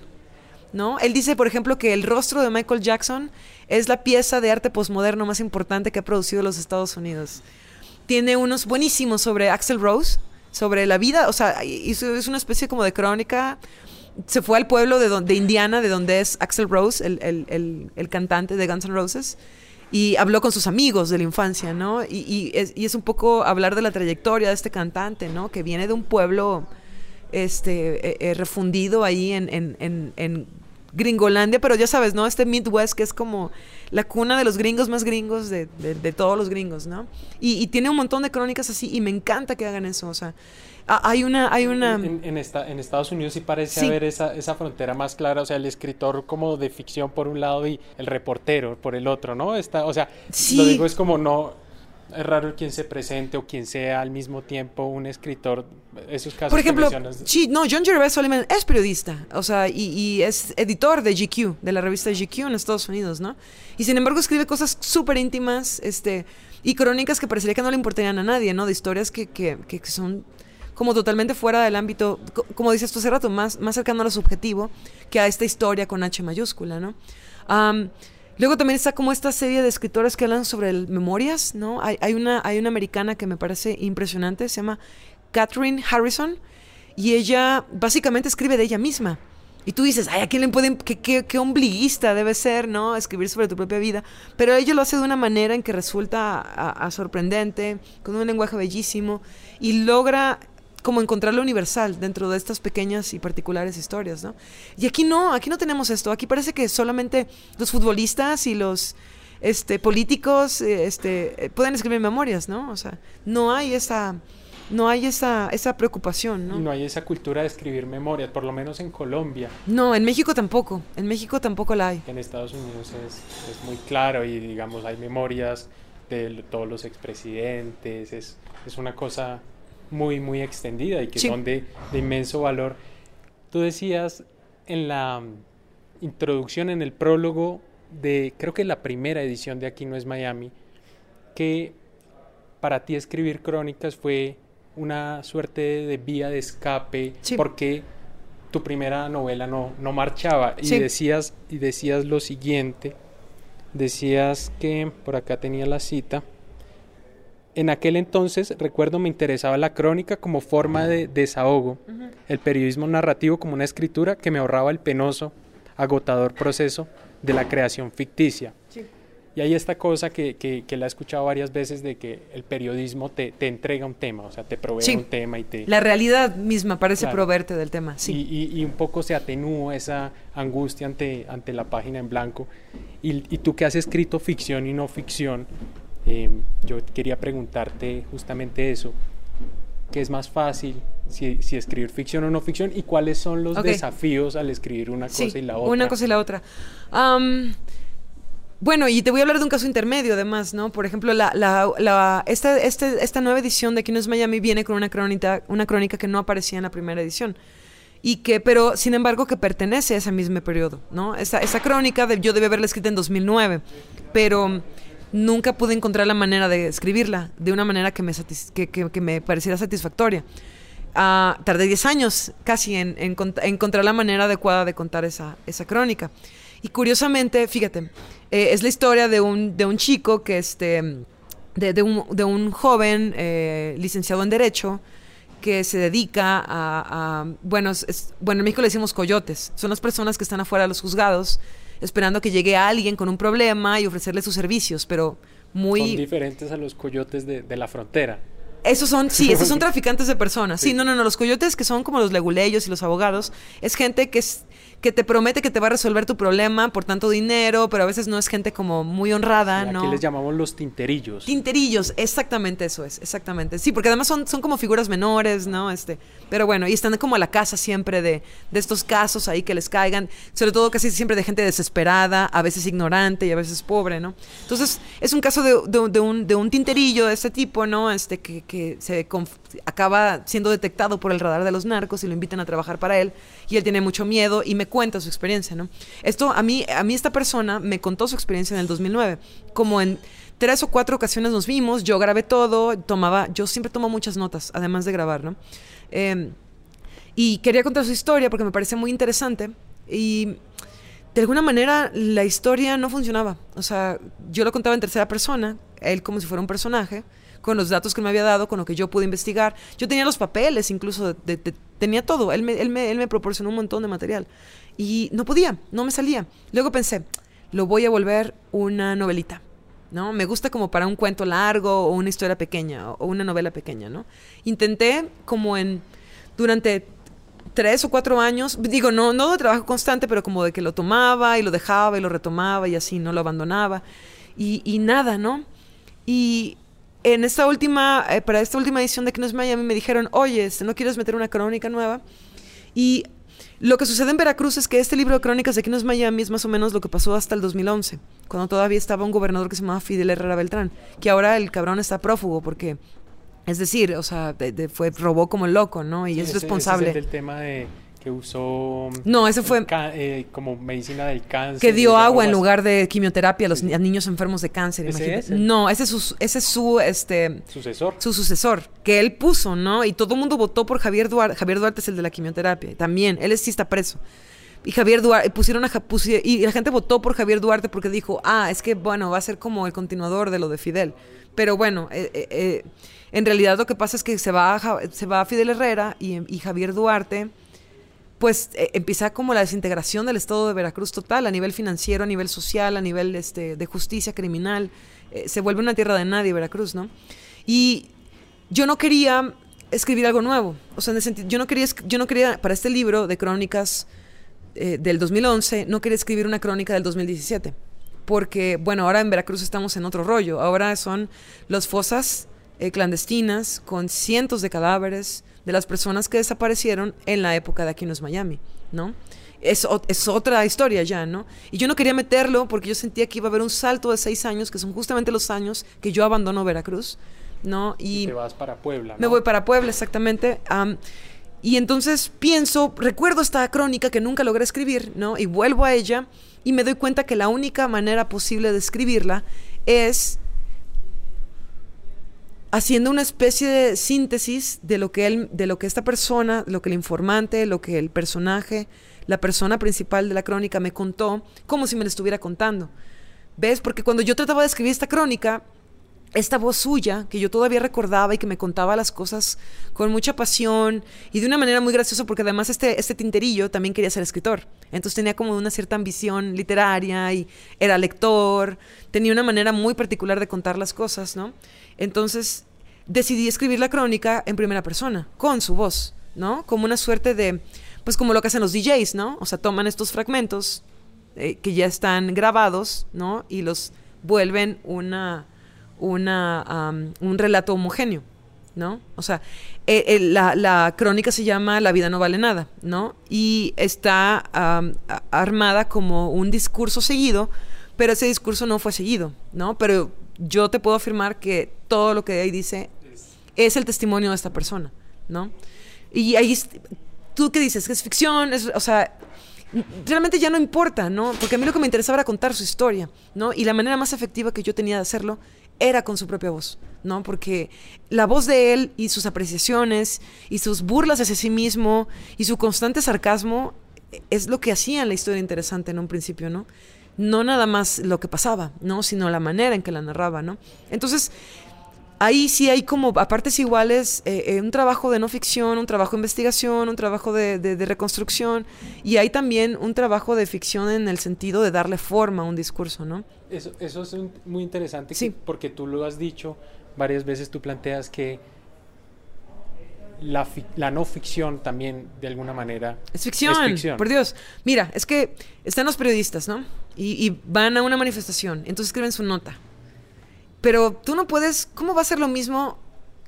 ¿no? Él dice, por ejemplo, que el rostro de Michael Jackson es la pieza de arte posmoderno más importante que ha producido los Estados Unidos. Tiene unos buenísimos sobre Axel Rose, sobre la vida, o sea, es una especie como de crónica se fue al pueblo de, Indiana, de donde es Axel Rose, el, cantante de Guns N' Roses, y habló con sus amigos de la infancia, ¿no? Y, es, un poco hablar de la trayectoria de este cantante, ¿no? Que viene de un pueblo este, eh, eh, refundido ahí en, Gringolandia, pero ya sabes, ¿no? Este Midwest que es como la cuna de los gringos más gringos de, de, todos los gringos, ¿no? Y, y, tiene un montón de crónicas así y me encanta que hagan eso, o sea, hay una... Hay una... En, esta, en Estados Unidos sí parece haber esa, esa frontera más clara, o sea, el escritor como de ficción por un lado y el reportero por el otro, ¿no? Está, o sea, lo digo es como no es raro quien se presente o quien sea al mismo tiempo un escritor. Esos casos Por ejemplo, sí, no, John Jervis Sullivan es periodista, o sea, y, es editor de GQ, de la revista GQ en Estados Unidos, ¿no? Y sin embargo escribe cosas súper íntimas, este, y crónicas que parecería que no le importarían a nadie, ¿no? De historias que, que, que son como totalmente fuera del ámbito, como dices tú hace rato, más, más cercano a lo subjetivo que a esta historia con H mayúscula, ¿no? Luego también está como esta serie de escritoras que hablan sobre memorias, ¿no? Hay, hay, una, hay una americana que me parece impresionante, se llama Catherine Harrison, y ella básicamente escribe de ella misma. Y tú dices, ay, ¿a quién le pueden, qué, qué, qué, ombliguista debe ser, ¿no? Escribir sobre tu propia vida. Pero ella lo hace de una manera en que resulta sorprendente, con un lenguaje bellísimo, y logra como encontrar lo universal dentro de estas pequeñas y particulares historias, ¿no? Y aquí no, aquí no tenemos esto. Aquí parece que solamente los futbolistas y los este, políticos eh, este, eh, pueden escribir memorias, ¿no? O sea, no hay esa no hay esa, esa preocupación, ¿no? Y no hay esa cultura de escribir memorias, por lo menos en Colombia. No, en México tampoco, en México tampoco la hay. En Estados Unidos es, es muy claro y digamos hay memorias de todos los expresidentes, es, es una cosa muy, muy extendida y que son de, inmenso valor. Tú decías en la introducción, en el prólogo de, creo que la primera edición de Aquí no es Miami, que para ti escribir crónicas fue una suerte de vía de escape, porque tu primera novela no, no marchaba. Y, decías, y decías lo siguiente, decías que, por acá tenía la cita, en aquel entonces, recuerdo, me interesaba la crónica como forma de desahogo, el periodismo narrativo como una escritura que me ahorraba el penoso, agotador proceso de la creación ficticia. Y hay esta cosa que, que, la he escuchado varias veces de que el periodismo te, te entrega un tema, o sea, te provee un tema y te... La realidad misma parece proveerte del tema, sí. Y, y, un poco se atenúa esa angustia ante, ante la página en blanco. Y, y tú que has escrito ficción y no ficción, Em, yo quería preguntarte justamente eso. ¿Qué es más fácil, si, escribir ficción o no ficción? ¿Y cuáles son los desafíos al escribir una cosa y la otra? Una cosa y la otra. bueno, y te voy a hablar de un caso intermedio además, ¿no? Por ejemplo, la, la, esta, este, esta nueva edición de Aquí no es Miami viene con una crónica, una crónica que no aparecía en la primera edición. Y que, pero sin embargo, que pertenece a ese mismo periodo, ¿no? Esa, esa crónica de, yo debí haberla escrita en 2009, pero nunca pude encontrar la manera de escribirla de una manera que me, que, me pareciera satisfactoria. Ah, tardé 10 años casi en, encontrar la manera adecuada de contar esa, esa crónica. Y curiosamente, fíjate, eh, es la historia de un, de un chico que, este, de, un, de un, joven eh, licenciado en Derecho que se dedica a, bueno, bueno, en México le decimos coyotes, son las personas que están afuera de los juzgados esperando que llegue alguien con un problema y ofrecerle sus servicios, pero muy... Son diferentes a los coyotes de, de la frontera. Esos son, sí, esos son [LAUGHS] traficantes de personas. Sí. no, no, no. Los coyotes que son como los leguleyos y los abogados, es gente que es que te promete que te va a resolver tu problema por tanto dinero, pero a veces no es gente como muy honrada, ¿no? Aquí les llamamos los tinterillos. Tinterillos, exactamente eso es, exactamente. Sí, porque además son, son como figuras menores, ¿no? Este, pero bueno, y están como a la casa siempre de, de estos casos ahí que les caigan, sobre todo casi siempre de gente desesperada, a veces ignorante y a veces pobre, ¿no? Entonces, es un caso de, de, un, de un tinterillo de este tipo, ¿no? Este, que, que se acaba siendo detectado por el radar de los narcos y lo invitan a trabajar para él y él tiene mucho miedo y me cuenta su experiencia, ¿no? Esto a mí, a mí esta persona me contó su experiencia en el 2009, como en tres o cuatro ocasiones nos vimos, yo grabé todo, tomaba, yo siempre tomo muchas notas, además de grabar, ¿no? Em, y quería contar su historia porque me parece muy interesante y de alguna manera la historia no funcionaba, o sea, yo lo contaba en tercera persona, él como si fuera un personaje, con los datos que me había dado, con lo que yo pude investigar. Yo tenía los papeles, incluso, tenía todo. Él me, él, me, él me proporcionó un montón de material. Y no podía, no me salía. Luego pensé, lo voy a volver una novelita. ¿no? Me gusta como para un cuento largo o una historia pequeña o una novela pequeña, ¿no? Intenté como en durante tres o cuatro años, digo, no, no de trabajo constante, pero como de que lo tomaba y lo dejaba y lo retomaba y así, no lo abandonaba. Y, y nada, ¿no? Y en esta última, eh, para esta última edición de Que no es Miami me dijeron, oye, este, ¿no quieres meter una crónica nueva? Y lo que sucede en Veracruz es que este libro de crónicas de Aquí no es Miami es más o menos lo que pasó hasta el 2011, cuando todavía estaba un gobernador que se llamaba Fidel Herrera Beltrán, que ahora el cabrón está prófugo porque, es decir, o sea, fue, robó como el loco, ¿no? Y es responsable. del tema de que usó... No, ese fue... Eh, como medicina del cáncer. Que dio agua en lugar de quimioterapia a los niños enfermos de cáncer. ¿Ese No, ese es su, ese es su este, sucesor. Su sucesor, que él puso, ¿no? Y todo el mundo votó por Javier Duarte. Javier Duarte es el de la quimioterapia. También, él sí está preso. Y Javier Duarte, pusieron a, y la gente votó por Javier Duarte porque dijo, ah, es que, bueno, va a ser como el continuador de lo de Fidel. Pero bueno, eh, eh, en realidad lo que pasa es que se va, se va a Fidel Herrera y, y Javier Duarte pues eh, empieza como la desintegración del Estado de Veracruz total, a nivel financiero, a nivel social, a nivel este, de justicia criminal. Eh, se vuelve una tierra de nadie Veracruz, ¿no? Y yo no quería escribir algo nuevo. O sea, en el sentido, yo no quería, yo no quería, para este libro de crónicas eh, del 2011, no quería escribir una crónica del 2017. Porque, bueno, ahora en Veracruz estamos en otro rollo. Ahora son las fosas clandestinas con cientos de cadáveres, de las personas que desaparecieron en la época de Aquí no es Miami, ¿no? Es, es, otra historia ya, ¿no? Y yo no quería meterlo porque yo sentía que iba a haber un salto de seis años, que son justamente los años que yo abandono Veracruz, ¿no? Y, te vas para Puebla, ¿no? Me voy para Puebla, exactamente. y entonces pienso, recuerdo esta crónica que nunca logré escribir, ¿no? Y vuelvo a ella y me doy cuenta que la única manera posible de escribirla es haciendo una especie de síntesis de lo que él, de lo que esta persona, lo que el informante, lo que el personaje, la persona principal de la crónica me contó, como si me lo estuviera contando. ¿Ves? Porque cuando yo trataba de escribir esta crónica, esta voz suya, que yo todavía recordaba y que me contaba las cosas con mucha pasión y de una manera muy graciosa, porque además este, este tinterillo también quería ser escritor. Entonces tenía como una cierta ambición literaria y era lector, tenía una manera muy particular de contar las cosas, ¿no? Entonces decidí escribir la crónica en primera persona, con su voz, ¿no? Como una suerte de, pues como lo que hacen los DJs, ¿no? O sea, toman estos fragmentos eh, que ya están grabados, ¿no? Y los vuelven una, una, un relato homogéneo, ¿no? O sea, eh, la, la, crónica se llama La vida no vale nada, ¿no? Y está armada como un discurso seguido, pero ese discurso no fue seguido, ¿no? Pero yo te puedo afirmar que todo lo que ahí dice es el testimonio de esta persona, ¿no? Y ahí, ¿tú qué dices? ¿Que es ficción? Es, o sea, realmente ya no importa, ¿no? Porque a mí lo que me interesaba era contar su historia, ¿no? Y la manera más efectiva que yo tenía de hacerlo era con su propia voz, ¿no? Porque la voz de él y sus apreciaciones y sus burlas hacia sí mismo y su constante sarcasmo es lo que hacía la historia interesante en un principio, ¿no? no nada más lo que pasaba, ¿no? Sino la manera en que la narraba, ¿no? Entonces, ahí sí hay como, a partes iguales, eh, eh, un trabajo de no ficción, un trabajo de investigación, un trabajo de, reconstrucción, y hay también un trabajo de ficción en el sentido de darle forma a un discurso, ¿no? Eso, eso es muy interesante, sí. porque tú lo has dicho varias veces, tú planteas que la, no ficción también de alguna manera es ficción, Por Dios. Mira, es que están los periodistas, ¿no? Y, van a una manifestación, entonces escriben su nota. Pero tú no puedes, ¿cómo va a ser lo mismo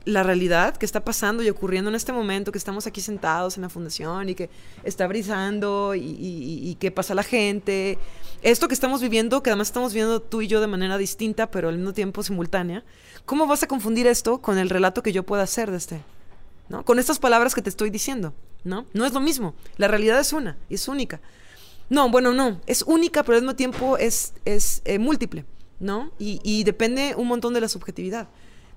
la realidad que está pasando y ocurriendo en este momento, que estamos aquí sentados en la fundación y que está brisando y, y, que pasa la gente? Esto que estamos viviendo, que además estamos viendo tú y yo de manera distinta, pero al mismo tiempo simultánea, ¿cómo vas a confundir esto con el relato que yo pueda hacer de este? ¿no? Con estas palabras que te estoy diciendo, ¿no? No es lo mismo. La realidad es una, es única. No, bueno, no, es única, pero al mismo tiempo es, es eh, múltiple, ¿no? Y, depende un montón de la subjetividad.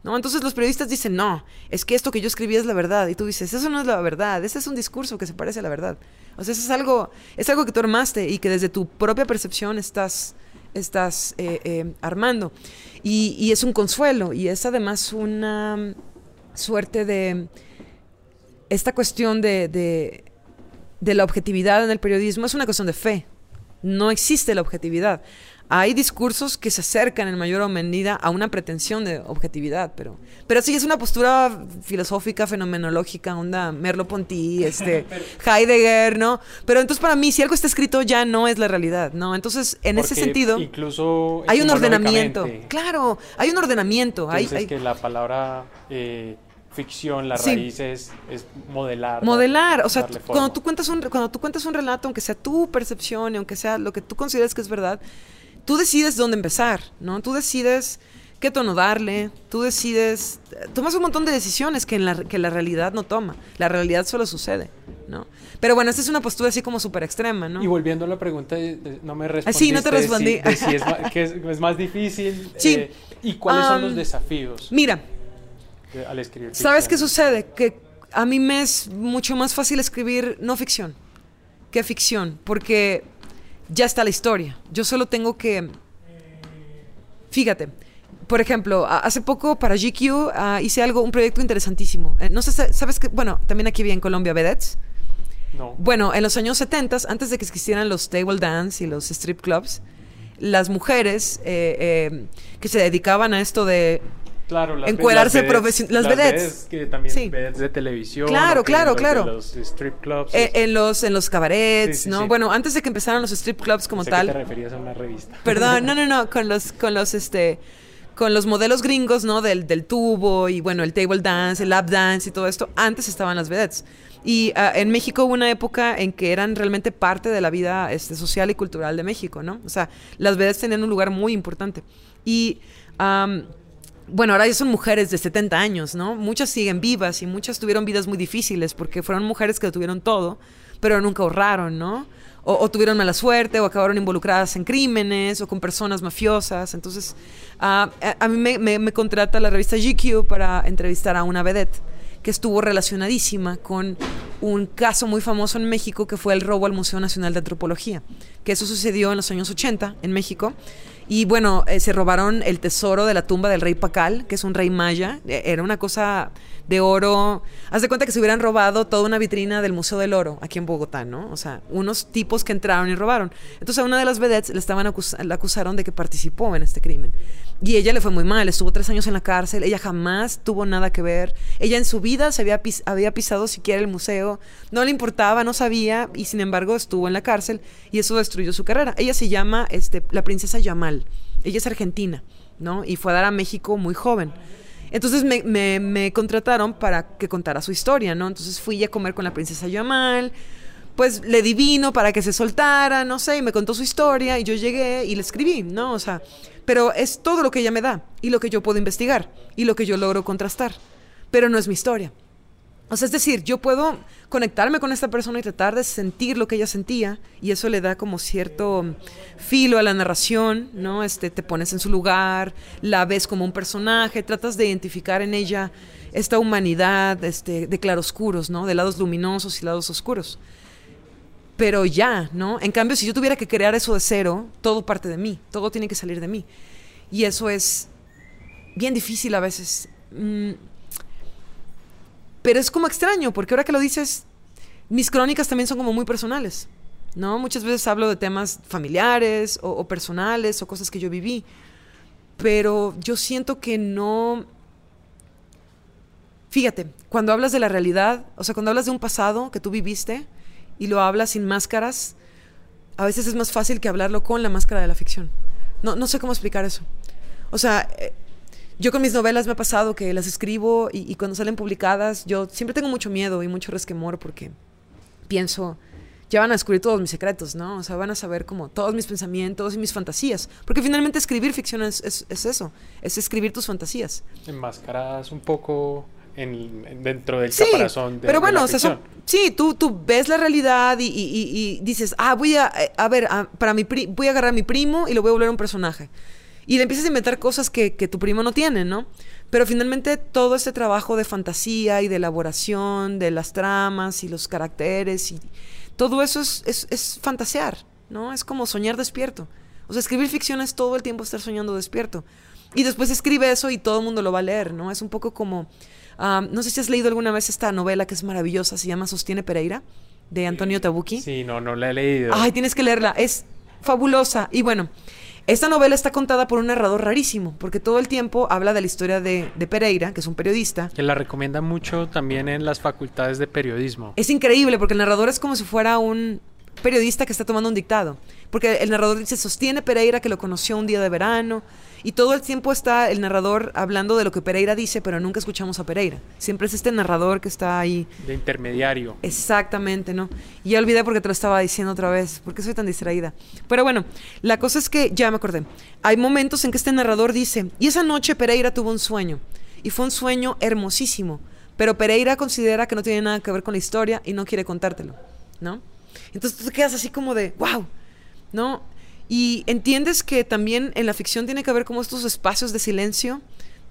¿No? Entonces los periodistas dicen, no, es que esto que yo escribí es la verdad. Y tú dices, eso no es la verdad, ese es un discurso que se parece a la verdad. O sea, eso es algo, es algo que tú armaste y que desde tu propia percepción estás, estás eh, eh, armando. Y, y, es un consuelo y es además una suerte de, esta cuestión de, la objetividad en el periodismo es una cuestión de fe. No existe la objetividad. Hay discursos que se acercan en mayor medida a una pretensión de objetividad, pero, pero sí es una postura filosófica, fenomenológica, onda Merleau-Ponty, este, [LAUGHS] Heidegger, ¿no? Pero entonces para mí, si algo está escrito ya no es la realidad, ¿no? Entonces, en ese sentido, incluso hay un ordenamiento. Claro, hay un ordenamiento. Hay, hay- que la palabra eh, ficción, la Sí. raíz es, es modelar. modelar, o sea, tú- cuando tú cuentas un cuando tú cuentas un relato, aunque sea tu percepción y aunque sea lo que tú consideres que es verdad, tú decides dónde empezar, ¿no? Tú decides qué tono darle, tú decides, tomas un montón de decisiones que en la que la realidad no toma, la realidad solo sucede, ¿no? Pero bueno, esta es una postura así como súper extrema, ¿no? Y volviendo a la pregunta, no me Ah, respondiste. sí, no te de si- respondí. de si es, ma- [LAUGHS] que es, es más difícil. Sí. eh, ¿Y cuáles son los Am, desafíos Mira, de- al escribir ¿Sabes qué sucede? Que a mí me es mucho más fácil escribir no ficción que ficción, porque ya está la historia. Yo solo tengo que... Fíjate, por ejemplo, hace poco para GQ ah, hice algo, un proyecto interesantísimo. Eh, no sé, sa- ¿sabes qué? Bueno, también aquí vi en Colombia Vedettes. No. Bueno, en los años 70, antes de que existieran los table dance y los strip clubs, las mujeres eh, eh, que se dedicaban a esto de Claro, las, encuerarse las vedettes- vedettes. que también Sí. vedettes de televisión. Claro, que claro, claro. los strip clubs. Eh, en los en los cabarets, Sí, sí, ¿no? Bueno, antes de que empezaran los strip clubs como que tal. te referías a una revista. Perdón, no, no, no, [LAUGHS] con los con los este con los modelos gringos, ¿no? Del, del tubo y bueno, el table dance, el lap dance y todo esto, antes estaban las vedettes. Y ah, en México hubo una época en que eran realmente parte de la vida este, social y cultural de México, ¿no? O sea, las vedettes tenían un lugar muy importante. Y am, bueno, ahora ya son mujeres de 70 años, ¿no? Muchas siguen vivas y muchas tuvieron vidas muy difíciles porque fueron mujeres que tuvieron todo, pero nunca ahorraron, ¿no? O, tuvieron mala suerte o acabaron involucradas en crímenes o con personas mafiosas. Entonces, ah, a, mí me, me- me contrata la revista GQ para entrevistar a una vedette que estuvo relacionadísima con un caso muy famoso en México que fue el robo al Museo Nacional de Antropología, que eso sucedió en los años 80 en México. Y bueno, eh, se robaron el tesoro de la tumba del rey Pacal, que es un rey maya. Eh, Era una cosa de oro. Haz de cuenta que se hubieran robado toda una vitrina del Museo del Oro aquí en Bogotá, ¿no? O sea, unos tipos que entraron y robaron. Entonces a una de las vedettes le, estaban la acusaron de que participó en este crimen. Y ella le fue muy mal, estuvo tres años en la cárcel, ella jamás tuvo nada que ver. Ella en su vida se había, pis- había pisado siquiera el museo, no le importaba, no sabía, y sin embargo estuvo en la cárcel y eso destruyó su carrera. Ella se llama este, la princesa Yamal, ella es argentina, ¿no? Y fue a dar a México muy joven. Entonces me, contrataron para que contara su historia, ¿no? Entonces fui a comer con la princesa Yamal, pues le divino para que se soltara, no sé, y me contó su historia y yo llegué y le escribí, ¿no? O sea, pero es todo lo que ella me da y lo que yo puedo investigar y lo que yo logro contrastar, pero no es mi historia. O sea, es decir, yo puedo conectarme con esta persona y tratar de sentir lo que ella sentía y eso le da como cierto filo a la narración, ¿no? Este, te pones en su lugar, la ves como un personaje, tratas de identificar en ella esta humanidad este, de claroscuros, ¿no? De lados luminosos y lados oscuros. Pero ya, ¿no? En cambio, si yo tuviera que crear eso de cero, todo parte de mí, todo tiene que salir de mí. Y eso es bien difícil a veces. Mm, pero es como extraño, porque ahora que lo dices, mis crónicas también son como muy personales, ¿no? Muchas veces hablo de temas familiares o, personales o cosas que yo viví, pero yo siento que no... Fíjate, cuando hablas de la realidad, o sea, cuando hablas de un pasado que tú viviste y lo hablas sin máscaras, a veces es más fácil que hablarlo con la máscara de la ficción. No, no sé cómo explicar eso. O sea, eh, yo con mis novelas me ha pasado que las escribo y, y cuando salen publicadas, yo siempre tengo mucho miedo y mucho resquemor porque pienso, ya van a descubrir todos mis secretos, ¿no? O sea, van a saber como todos mis pensamientos y mis fantasías. Porque finalmente escribir ficción es, es- es eso, es escribir tus fantasías. Enmascaradas un poco en, en- dentro del Sí, caparazón de pero de bueno, la o sea, son- sí, tú, tú ves la realidad y, y- y- y dices, ah, voy a, eh, a ver, a- para mi pri- voy a agarrar a mi primo y lo voy a volver un personaje. Y le empiezas a inventar cosas que, que tu primo no tiene, ¿no? Pero finalmente todo este trabajo de fantasía y de elaboración de las tramas y los caracteres y todo eso es, es, es fantasear, ¿no? Es como soñar despierto. O sea, escribir ficción es todo el tiempo estar soñando despierto. Y después escribe eso y todo el mundo lo va a leer, ¿no? Es un poco como... ah, no sé si has leído alguna vez esta novela que es maravillosa, se llama Sostiene Pereira, de Antonio Tabucchi. Sí, no, no la he leído. Ay, tienes que leerla, es fabulosa. Y bueno, Esta novela está contada por un narrador rarísimo, porque todo el tiempo habla de la historia de, de Pereira, que es un periodista. Que la recomienda mucho también en las facultades de periodismo. Es increíble, porque el narrador es como si fuera un periodista que está tomando un dictado. Porque el narrador dice, sostiene Pereira que lo conoció un día de verano. Y todo el tiempo está el narrador hablando de lo que Pereira dice, pero nunca escuchamos a Pereira. Siempre es este narrador que está ahí. De intermediario. Exactamente, ¿no? Y ya olvidé porque te lo estaba diciendo otra vez. ¿Por qué soy tan distraída? Pero bueno, la cosa es que ya me acordé. Hay momentos en que este narrador dice, y esa noche Pereira tuvo un sueño. Y fue un sueño hermosísimo. Pero Pereira considera que no tiene nada que ver con la historia y no quiere contártelo, ¿no? Entonces tú te quedas así como de, wow, ¿no? Y entiendes que también en la ficción tiene que haber como estos espacios de silencio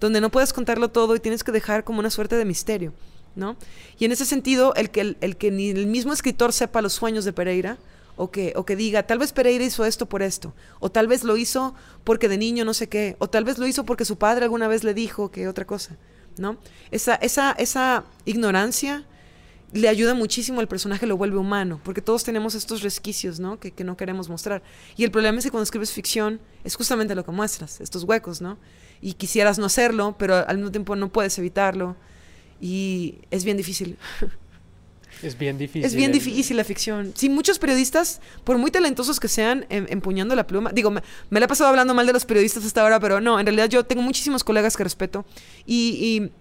donde no puedes contarlo todo y tienes que dejar como una suerte de misterio, ¿no? Y en ese sentido, el que, el, que ni el mismo escritor sepa los sueños de Pereira, o que, o que diga, tal vez Pereira hizo esto por esto, o tal vez lo hizo porque de niño no sé qué, o tal vez lo hizo porque su padre alguna vez le dijo que otra cosa, ¿no? Esa, esa, esa ignorancia le ayuda muchísimo al personaje, lo vuelve humano, porque todos tenemos estos resquicios, ¿no? Que, que, no queremos mostrar. Y el problema es que cuando escribes ficción es justamente lo que muestras, estos huecos, ¿no? Y quisieras no hacerlo, pero al mismo tiempo no puedes evitarlo. Y es bien difícil. [LAUGHS] Es bien difícil. Es bien difícil la ficción. Sí, muchos periodistas, por muy talentosos que sean em, empuñando la pluma, digo, me, me, la he pasado hablando mal de los periodistas hasta ahora, pero no, en realidad yo tengo muchísimos colegas que respeto. y, y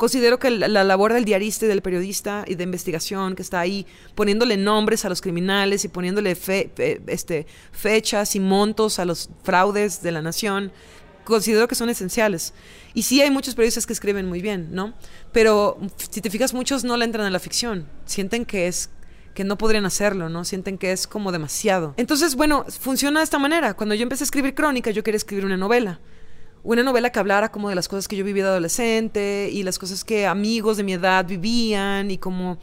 Considero que la, la, labor del diarista y del periodista y de investigación que está ahí poniéndole nombres a los criminales y poniéndole fe, este, fechas y montos a los fraudes de la nación, considero que son esenciales. Y sí hay muchos periodistas que escriben muy bien, ¿no? Pero si te fijas, muchos no le entran a la ficción. Sienten que es que no podrían hacerlo, ¿no? Sienten que es como demasiado. Entonces, bueno, funciona de esta manera. Cuando yo empecé a escribir crónica, yo quería escribir una novela una novela que hablara como de las cosas que yo viví de adolescente y las cosas que amigos de mi edad vivían y como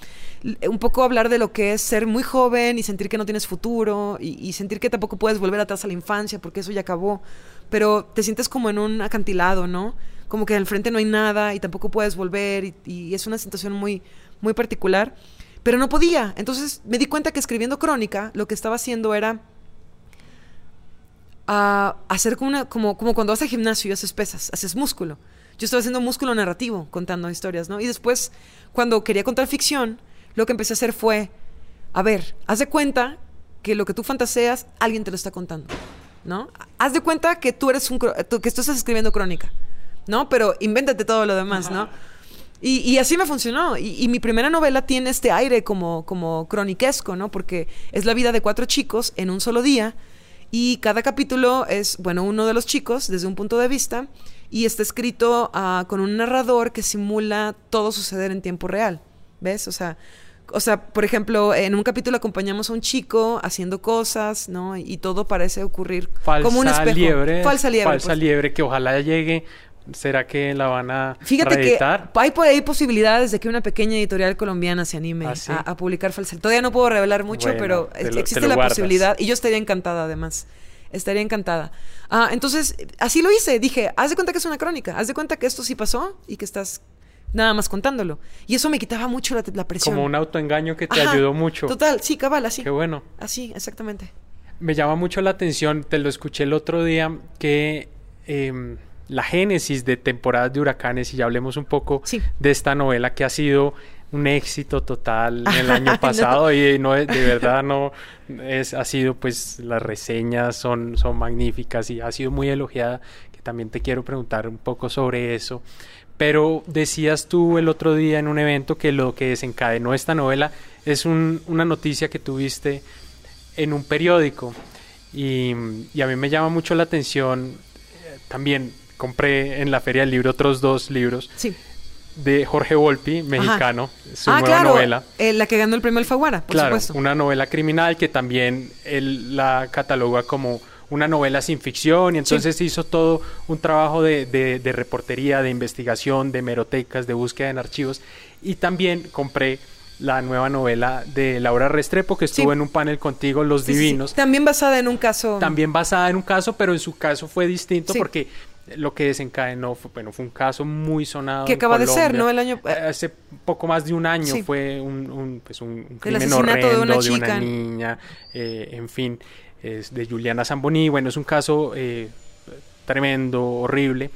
un poco hablar de lo que es ser muy joven y sentir que no tienes futuro y, sentir que tampoco puedes volver atrás a la infancia porque eso ya acabó, pero te sientes como en un acantilado, ¿no? Como que al frente no hay nada y tampoco puedes volver y, y es una situación muy, muy particular, pero no podía. Entonces me di cuenta que escribiendo crónica lo que estaba haciendo era a hacer como, una, como, como cuando vas al gimnasio y haces pesas, haces músculo. Yo estaba haciendo músculo narrativo, contando historias, ¿no? Y después, cuando quería contar ficción, lo que empecé a hacer fue, a ver, haz de cuenta que lo que tú fantaseas, alguien te lo está contando, ¿no? Haz de cuenta que tú eres un, que tú estás escribiendo crónica, ¿no? Pero invéntate todo lo demás, ¿no? Y, y, así me funcionó. Y, y, mi primera novela tiene este aire como, como croniquesco, ¿no? Porque es la vida de cuatro chicos en un solo día y cada capítulo es, bueno, uno de los chicos desde un punto de vista y está escrito uh, con un narrador que simula todo suceder en tiempo real. ¿Ves? O sea, o sea, por ejemplo, en un capítulo acompañamos a un chico haciendo cosas, ¿no? Y todo parece ocurrir falsa como un espejo. Liebre, falsa liebre. Falsa pues. liebre que ojalá llegue ¿Será que la van a Fíjate reeditar? que hay posibilidades de que una pequeña editorial colombiana se anime ¿Ah, sí? a, a, publicar falsa. Todavía no puedo revelar mucho, bueno, pero lo, existe la guardas. posibilidad y yo estaría encantada además. Estaría encantada. Ah, entonces, así lo hice. Dije, haz de cuenta que es una crónica. Haz de cuenta que esto sí pasó y que estás nada más contándolo. Y eso me quitaba mucho la, la presión. Como un autoengaño que te Ajá, ayudó mucho. Total, sí, cabal, así. Qué bueno. Así, exactamente. Me llama mucho la atención, te lo escuché el otro día, que eh, la génesis de temporadas de huracanes, y ya hablemos un poco sí. de esta novela que ha sido un éxito total el [LAUGHS] año pasado no. y no de verdad no es ha sido pues las reseñas son son magníficas y ha sido muy elogiada que también te quiero preguntar un poco sobre eso pero decías tú el otro día en un evento que lo que desencadenó esta novela es un, una noticia que tuviste en un periódico y, y a mí me llama mucho la atención eh, también compré en la feria del libro otros dos libros sí de Jorge Volpi, mexicano, Ajá. su ah, nueva claro, novela. Eh, la que ganó el premio Alfaguara, por claro, supuesto. Una novela criminal que también él la cataloga como una novela sin ficción y entonces sí. hizo todo un trabajo de, de, de, reportería, de investigación, de merotecas, de búsqueda en archivos y también compré la nueva novela de Laura Restrepo que estuvo sí. en un panel contigo, Los sí, Divinos. También basada en un caso. También basada en un caso, pero en su caso fue distinto porque lo que desencadenó fue, bueno, fue un caso muy sonado. Que acaba Colombia. de ser, ¿no? El año. Hace poco más de un año sí. fue un, un, pues un, un crimen horrendo de una, de chica. una niña, eh, en fin. es de Juliana Zamboni. Bueno, es un caso eh, tremendo, horrible.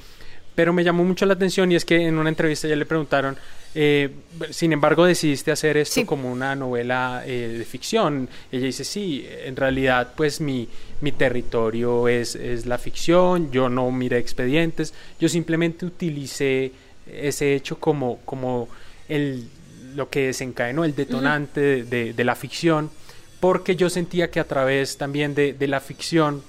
Pero me llamó mucho la atención y es que en una entrevista ya le preguntaron, eh, sin embargo, decidiste hacer esto como una novela eh, de ficción. Ella dice, sí, en realidad, pues mi, mi territorio es, es la ficción, yo no miré expedientes, yo simplemente utilicé ese hecho como, como el, lo que desencadenó, el detonante de, de, la ficción, porque yo sentía que a través también de, de la ficción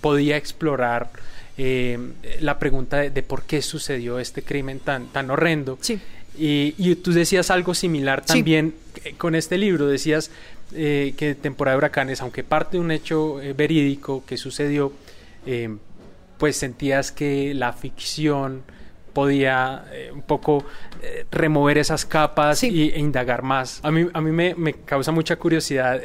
podía explorar eh, la pregunta de, por qué sucedió este crimen tan, tan horrendo. Sí. Y, y, tú decías algo similar también con este libro, decías eh, que temporada de huracanes, aunque parte de un hecho eh, verídico que sucedió, eh, pues sentías que la ficción podía eh, un poco remover esas capas Sí. y, e indagar más. A mí, a mí me, me causa mucha curiosidad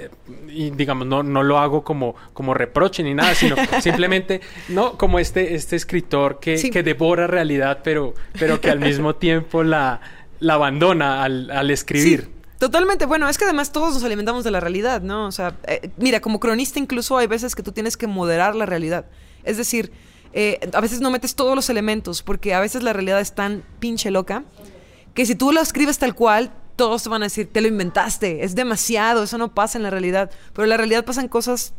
y digamos, no, no lo hago como, como reproche ni nada, sino [LAUGHS] simplemente, no como este, este escritor que, Sí. que devora realidad, pero, pero que al mismo [LAUGHS] tiempo la, la abandona al, al escribir. Sí, totalmente. Bueno, es que además todos nos alimentamos de la realidad, ¿no? O sea, eh, mira, como cronista incluso hay veces que tú tienes que moderar la realidad. Es decir, eh, a veces no metes todos los elementos porque a veces la realidad es tan pinche loca que si tú lo escribes tal cual, todos te van a decir, te lo inventaste, es demasiado, eso no pasa en la realidad. Pero en la realidad pasan cosas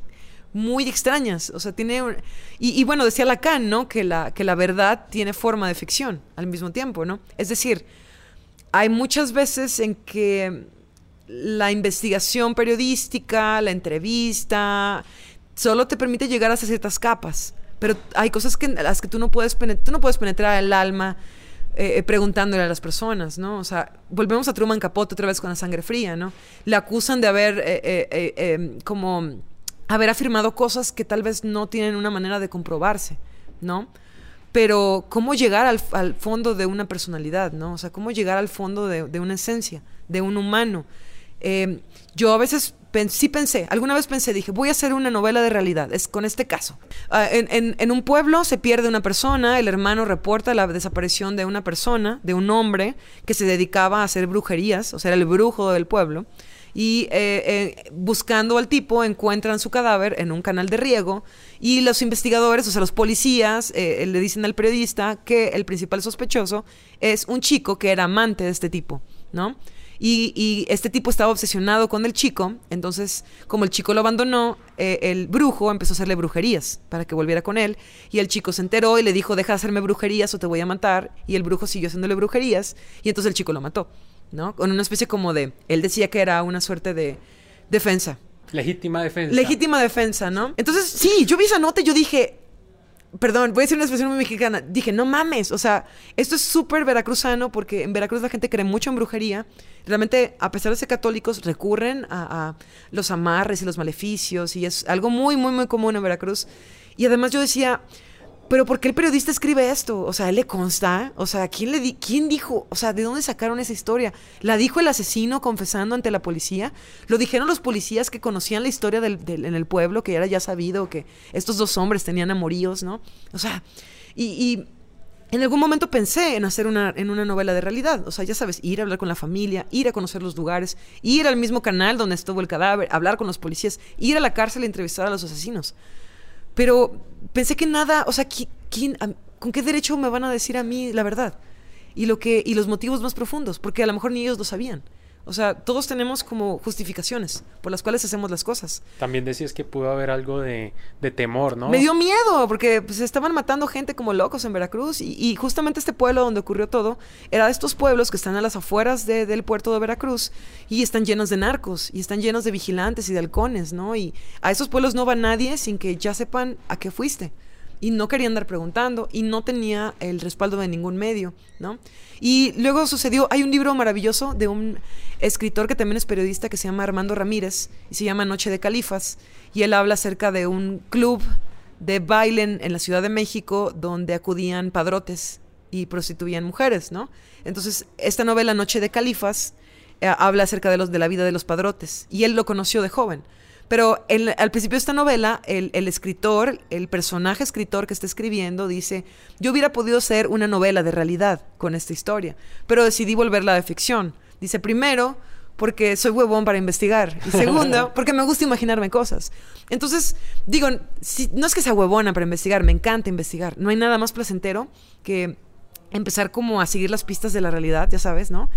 muy extrañas. O sea, tiene. un- Y, y bueno, decía Lacan, ¿no? Que la, que la verdad tiene forma de ficción al mismo tiempo, ¿no? Es decir, hay muchas veces en que la investigación periodística, la entrevista, solo te permite llegar hasta ciertas capas. Pero hay cosas que, las que tú no puedes penetrar, tú no puedes penetrar el alma eh, eh, preguntándole a las personas, ¿no? O sea, volvemos a Truman Capote otra vez con la sangre fría, ¿no? Le acusan de haber eh, eh, como haber afirmado cosas que tal vez no tienen una manera de comprobarse, ¿no? Pero cómo llegar al, al fondo de una personalidad, ¿no? O sea, cómo llegar al fondo de, de una esencia, de un humano. Eh, yo a veces sí pensé, alguna vez pensé, dije, voy a hacer una novela de realidad, es con este caso. Ah, en, en- en un pueblo se pierde una persona, el hermano reporta la desaparición de una persona, de un hombre que se dedicaba a hacer brujerías, o sea, era el brujo del pueblo. Y eh, eh, buscando al tipo encuentran su cadáver en un canal de riego y los investigadores, o sea, los policías, eh, le dicen al periodista que el principal sospechoso es un chico que era amante de este tipo, ¿no? Y, y este tipo estaba obsesionado con el chico, entonces como el chico lo abandonó, el brujo empezó a hacerle brujerías para que volviera con él y el chico se enteró y le dijo, deja de hacerme brujerías o te voy a matar y el brujo siguió haciéndole brujerías y entonces el chico lo mató, ¿no? Con una especie como de, él decía que era una suerte de defensa, Legítima defensa. legítima defensa, ¿no? Entonces, sí, yo vi esa nota y yo dije, perdón, voy a decir una expresión muy mexicana, dije, no mames, o sea, esto es súper veracruzano porque en Veracruz la gente cree mucho en brujería. Realmente, a pesar de ser católicos, recurren a, a los amarres y los maleficios y es algo muy, muy, muy común en Veracruz. Y además yo decía, pero ¿por qué el periodista escribe esto? O sea, ¿a él le consta? O sea, ¿quién, le di ¿quién dijo? O sea, ¿de dónde sacaron esa historia? ¿La dijo el asesino confesando ante la policía? ¿Lo dijeron los policías que conocían la historia del, en el pueblo, que era ya sabido que estos dos hombres tenían amoríos, ¿no? O sea, y, y en algún momento pensé en hacer una, en una novela de realidad. O sea, ya sabes, ir a hablar con la familia, ir a conocer los lugares, ir al mismo canal donde estuvo el cadáver, hablar con los policías, ir a la cárcel e entrevistar a los asesinos. Pero pensé que nada, o sea, ¿qui- quién, ¿con qué derecho me van a decir a mí la verdad? Y, lo que, y los motivos más profundos, porque a lo mejor ni ellos lo sabían. O sea, todos tenemos como justificaciones por las cuales hacemos las cosas. También decías que pudo haber algo de, de temor, ¿no? Me dio miedo porque pues, estaban matando gente como locos en Veracruz y, y justamente este pueblo donde ocurrió todo era de estos pueblos que están a las afueras de- del puerto de Veracruz y están llenos de narcos y están llenos de vigilantes y de halcones, ¿no? Y a esos pueblos no va nadie sin que ya sepan a qué fuiste. Y no quería andar preguntando y no tenía el respaldo de ningún medio, ¿no? Y luego sucedió, hay un libro maravilloso de un escritor que también es periodista que se llama Armando Ramírez y se llama Noche de Califas y él habla acerca de un club de baile en, la Ciudad de México donde acudían padrotes y prostituían mujeres, ¿no? Entonces, esta novela Noche de Califas eh, habla acerca de, los, de la vida de los padrotes y él lo conoció de joven. Pero en- al principio de esta novela, el, el escritor, el personaje escritor que está escribiendo, dice, yo hubiera podido hacer una novela de realidad con esta historia, pero decidí volverla de ficción. Dice, primero, porque soy huevón para investigar. Y [LAUGHS] segundo, porque me gusta imaginarme cosas. Entonces, digo, si- no es que sea huevona para investigar, me encanta investigar. No hay nada más placentero que empezar como a seguir las pistas de la realidad, ya sabes, ¿no?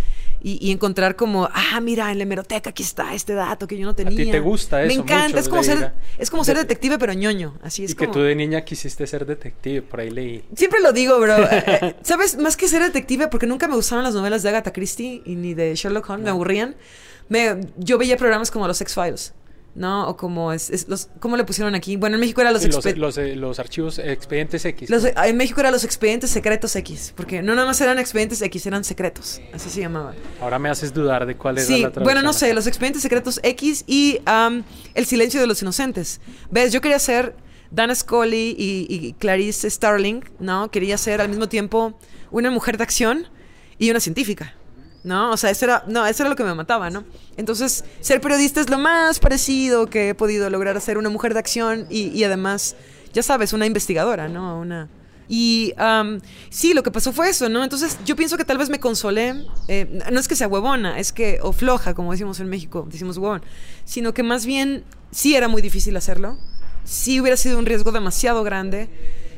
Y, y encontrar como, ah, mira, en la hemeroteca aquí está este dato que yo no tenía. te gusta Me eso encanta, mucho, es como, ser, a- es como ser de- detective pero ñoño, así es y que tú de niña quisiste ser detective, por ahí leí. Siempre lo digo, bro. [LAUGHS] Eh, eh, ¿Sabes? Más que ser detective, porque nunca me gustaron las novelas de Agatha Christie y ni de Sherlock Holmes, me aburrían. Me, yo veía programas como los X-Files, ¿no? O como es, es los, ¿cómo le pusieron aquí? Bueno, en México era los, Sí, los, los, eh, los archivos expedientes X. los- en México era los expedientes secretos X, porque no nada más eran expedientes X, eran secretos, así se llamaba. Ahora me haces dudar de cuál era Sí, la traducción. bueno, no sé, los expedientes secretos X y am, El silencio de los inocentes. ¿Ves? Yo quería ser Dana Scully y, y Clarice Starling, ¿no? Quería ser al mismo tiempo una mujer de acción y una científica, ¿no? O sea, eso era, no, eso era lo que me mataba, ¿no? Entonces, ser periodista es lo más parecido que he podido lograr ser una mujer de acción y, y además, ya sabes, una investigadora, ¿no? Una... Y sí, lo que pasó fue eso, ¿no? Entonces yo pienso que tal vez me consolé, eh, no es que sea huevona, es que, o floja, como decimos en México, decimos huevón, sino que más bien sí era muy difícil hacerlo, sí hubiera sido un riesgo demasiado grande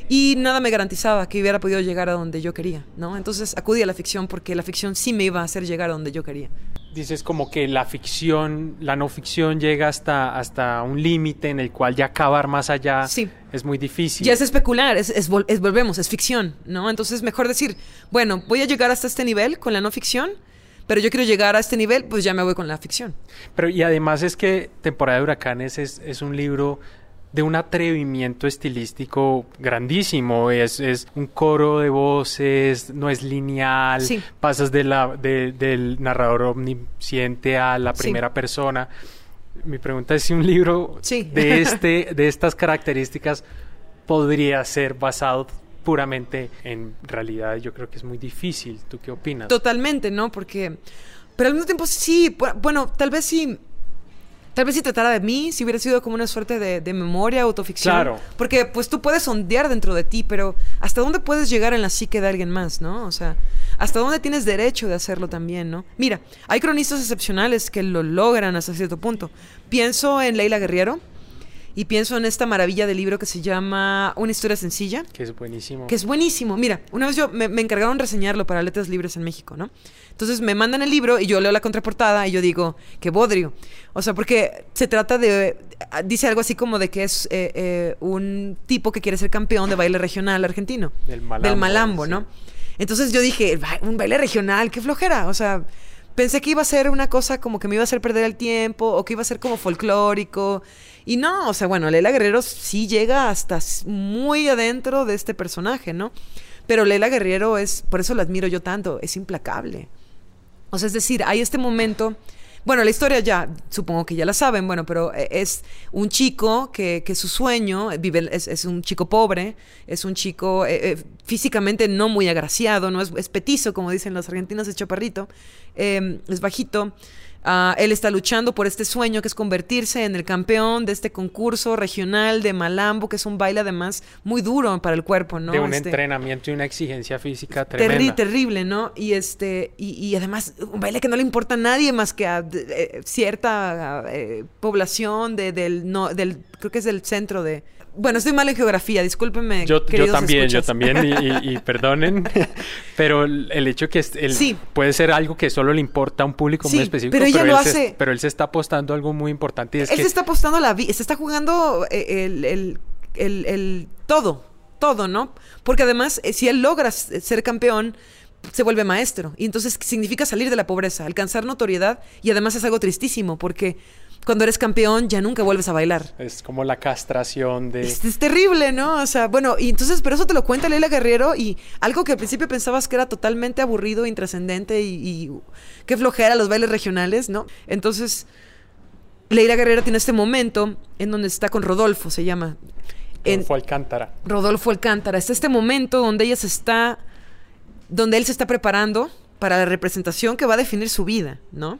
y nada me garantizaba que hubiera podido llegar a donde yo quería, ¿no? Entonces acudí a la ficción porque la ficción sí me iba a hacer llegar a donde yo quería. Dices como que la ficción, la no ficción llega hasta, hasta un límite en el cual ya acabar más allá Sí. es muy difícil. Ya es especular, es, es vol- es- volvemos, es ficción, ¿no? Entonces mejor decir, bueno, voy a llegar hasta este nivel con la no ficción, pero yo quiero llegar a este nivel, pues ya me voy con la ficción. Pero y además es que Temporada de Huracanes es, es un libro de un atrevimiento estilístico grandísimo. Es, es un coro de voces, no es lineal, Sí. pasas de la, de- del narrador omnisciente a la Sí. primera persona. Mi pregunta es si un libro Sí. de, este, de estas características podría ser basado puramente en realidad. Yo creo que es muy difícil. ¿Tú qué opinas? Totalmente, ¿no? Porque, pero al mismo tiempo sí, bu- bueno, tal vez sí, tal vez si tratara de mí, si hubiera sido como una suerte de, de memoria, autoficción. Claro. Porque pues tú puedes sondear dentro de ti, pero ¿hasta dónde puedes llegar en la psique de alguien más, no? O sea, ¿hasta dónde tienes derecho de hacerlo también, no? Mira, hay cronistas excepcionales que lo logran hasta cierto punto. Pienso en Leila Guerriero y pienso en esta maravilla de libro que se llama Una historia sencilla Que es buenísimo. que es buenísimo. Mira, una vez yo me, me encargaron reseñarlo para Letras Libres en México, ¿no? Entonces me mandan el libro y yo leo la contraportada y yo digo, qué bodrio. O sea, porque se trata de. Dice algo así como de que es eh, eh, un tipo que quiere ser campeón de baile regional argentino. Del malambo, Del malambo, sí. ¿no? Entonces yo dije, "Ba- un baile regional, qué flojera. O sea, pensé que iba a ser una cosa como que me iba a hacer perder el tiempo o que iba a ser como folclórico. Y no, o sea, bueno, Leila Guerrero sí llega hasta muy adentro de este personaje, ¿no? Pero Leila Guerrero es, por eso la admiro yo tanto, es implacable. O sea, es decir, hay este momento. Bueno, la historia ya, supongo que ya la saben, bueno, pero eh, es un chico que, que su sueño, eh, vive, es, es un chico pobre, es un chico eh, físicamente no muy agraciado, no es, es petizo, como dicen los argentinos, es chaparrito, es bajito. Ah, él está luchando por este sueño que es convertirse en el campeón de este concurso regional de Malambo, que es un baile además muy duro para el cuerpo, ¿no? de un Este- entrenamiento y una exigencia física Terri- tremenda. terrible, ¿no? Y este y, y además un baile que no le importa a nadie más que a eh, cierta eh, población de, del no del creo que es del centro de bueno estoy mal en geografía discúlpenme yo, también, yo también, y, y- y [LAUGHS] perdonen, [LAUGHS] pero el, el hecho que el- Sí. puede ser algo que solo le importa a un público Sí, muy específico, pero ella él lo se- hace- pero él se está apostando a algo muy importante y es él que se está apostando la vida se está jugando eh, el, el- todo todo no porque además eh, si él logra s- ser campeón se vuelve maestro y entonces significa salir de la pobreza alcanzar notoriedad y además es algo tristísimo porque cuando eres campeón ya nunca vuelves a bailar es como la castración de... Es, es terrible, ¿no? O sea, bueno, y entonces, pero eso te lo cuenta Leila Guerrero y algo que al principio pensabas que era totalmente aburrido, intrascendente y, y qué flojera los bailes regionales, ¿no? Entonces, Leila Guerrero tiene este momento en donde está con Rodolfo, se llama. En, Rodolfo Alcántara. Rodolfo Alcántara. Está este momento donde ella se está, donde él se está preparando para la representación que va a definir su vida, ¿no?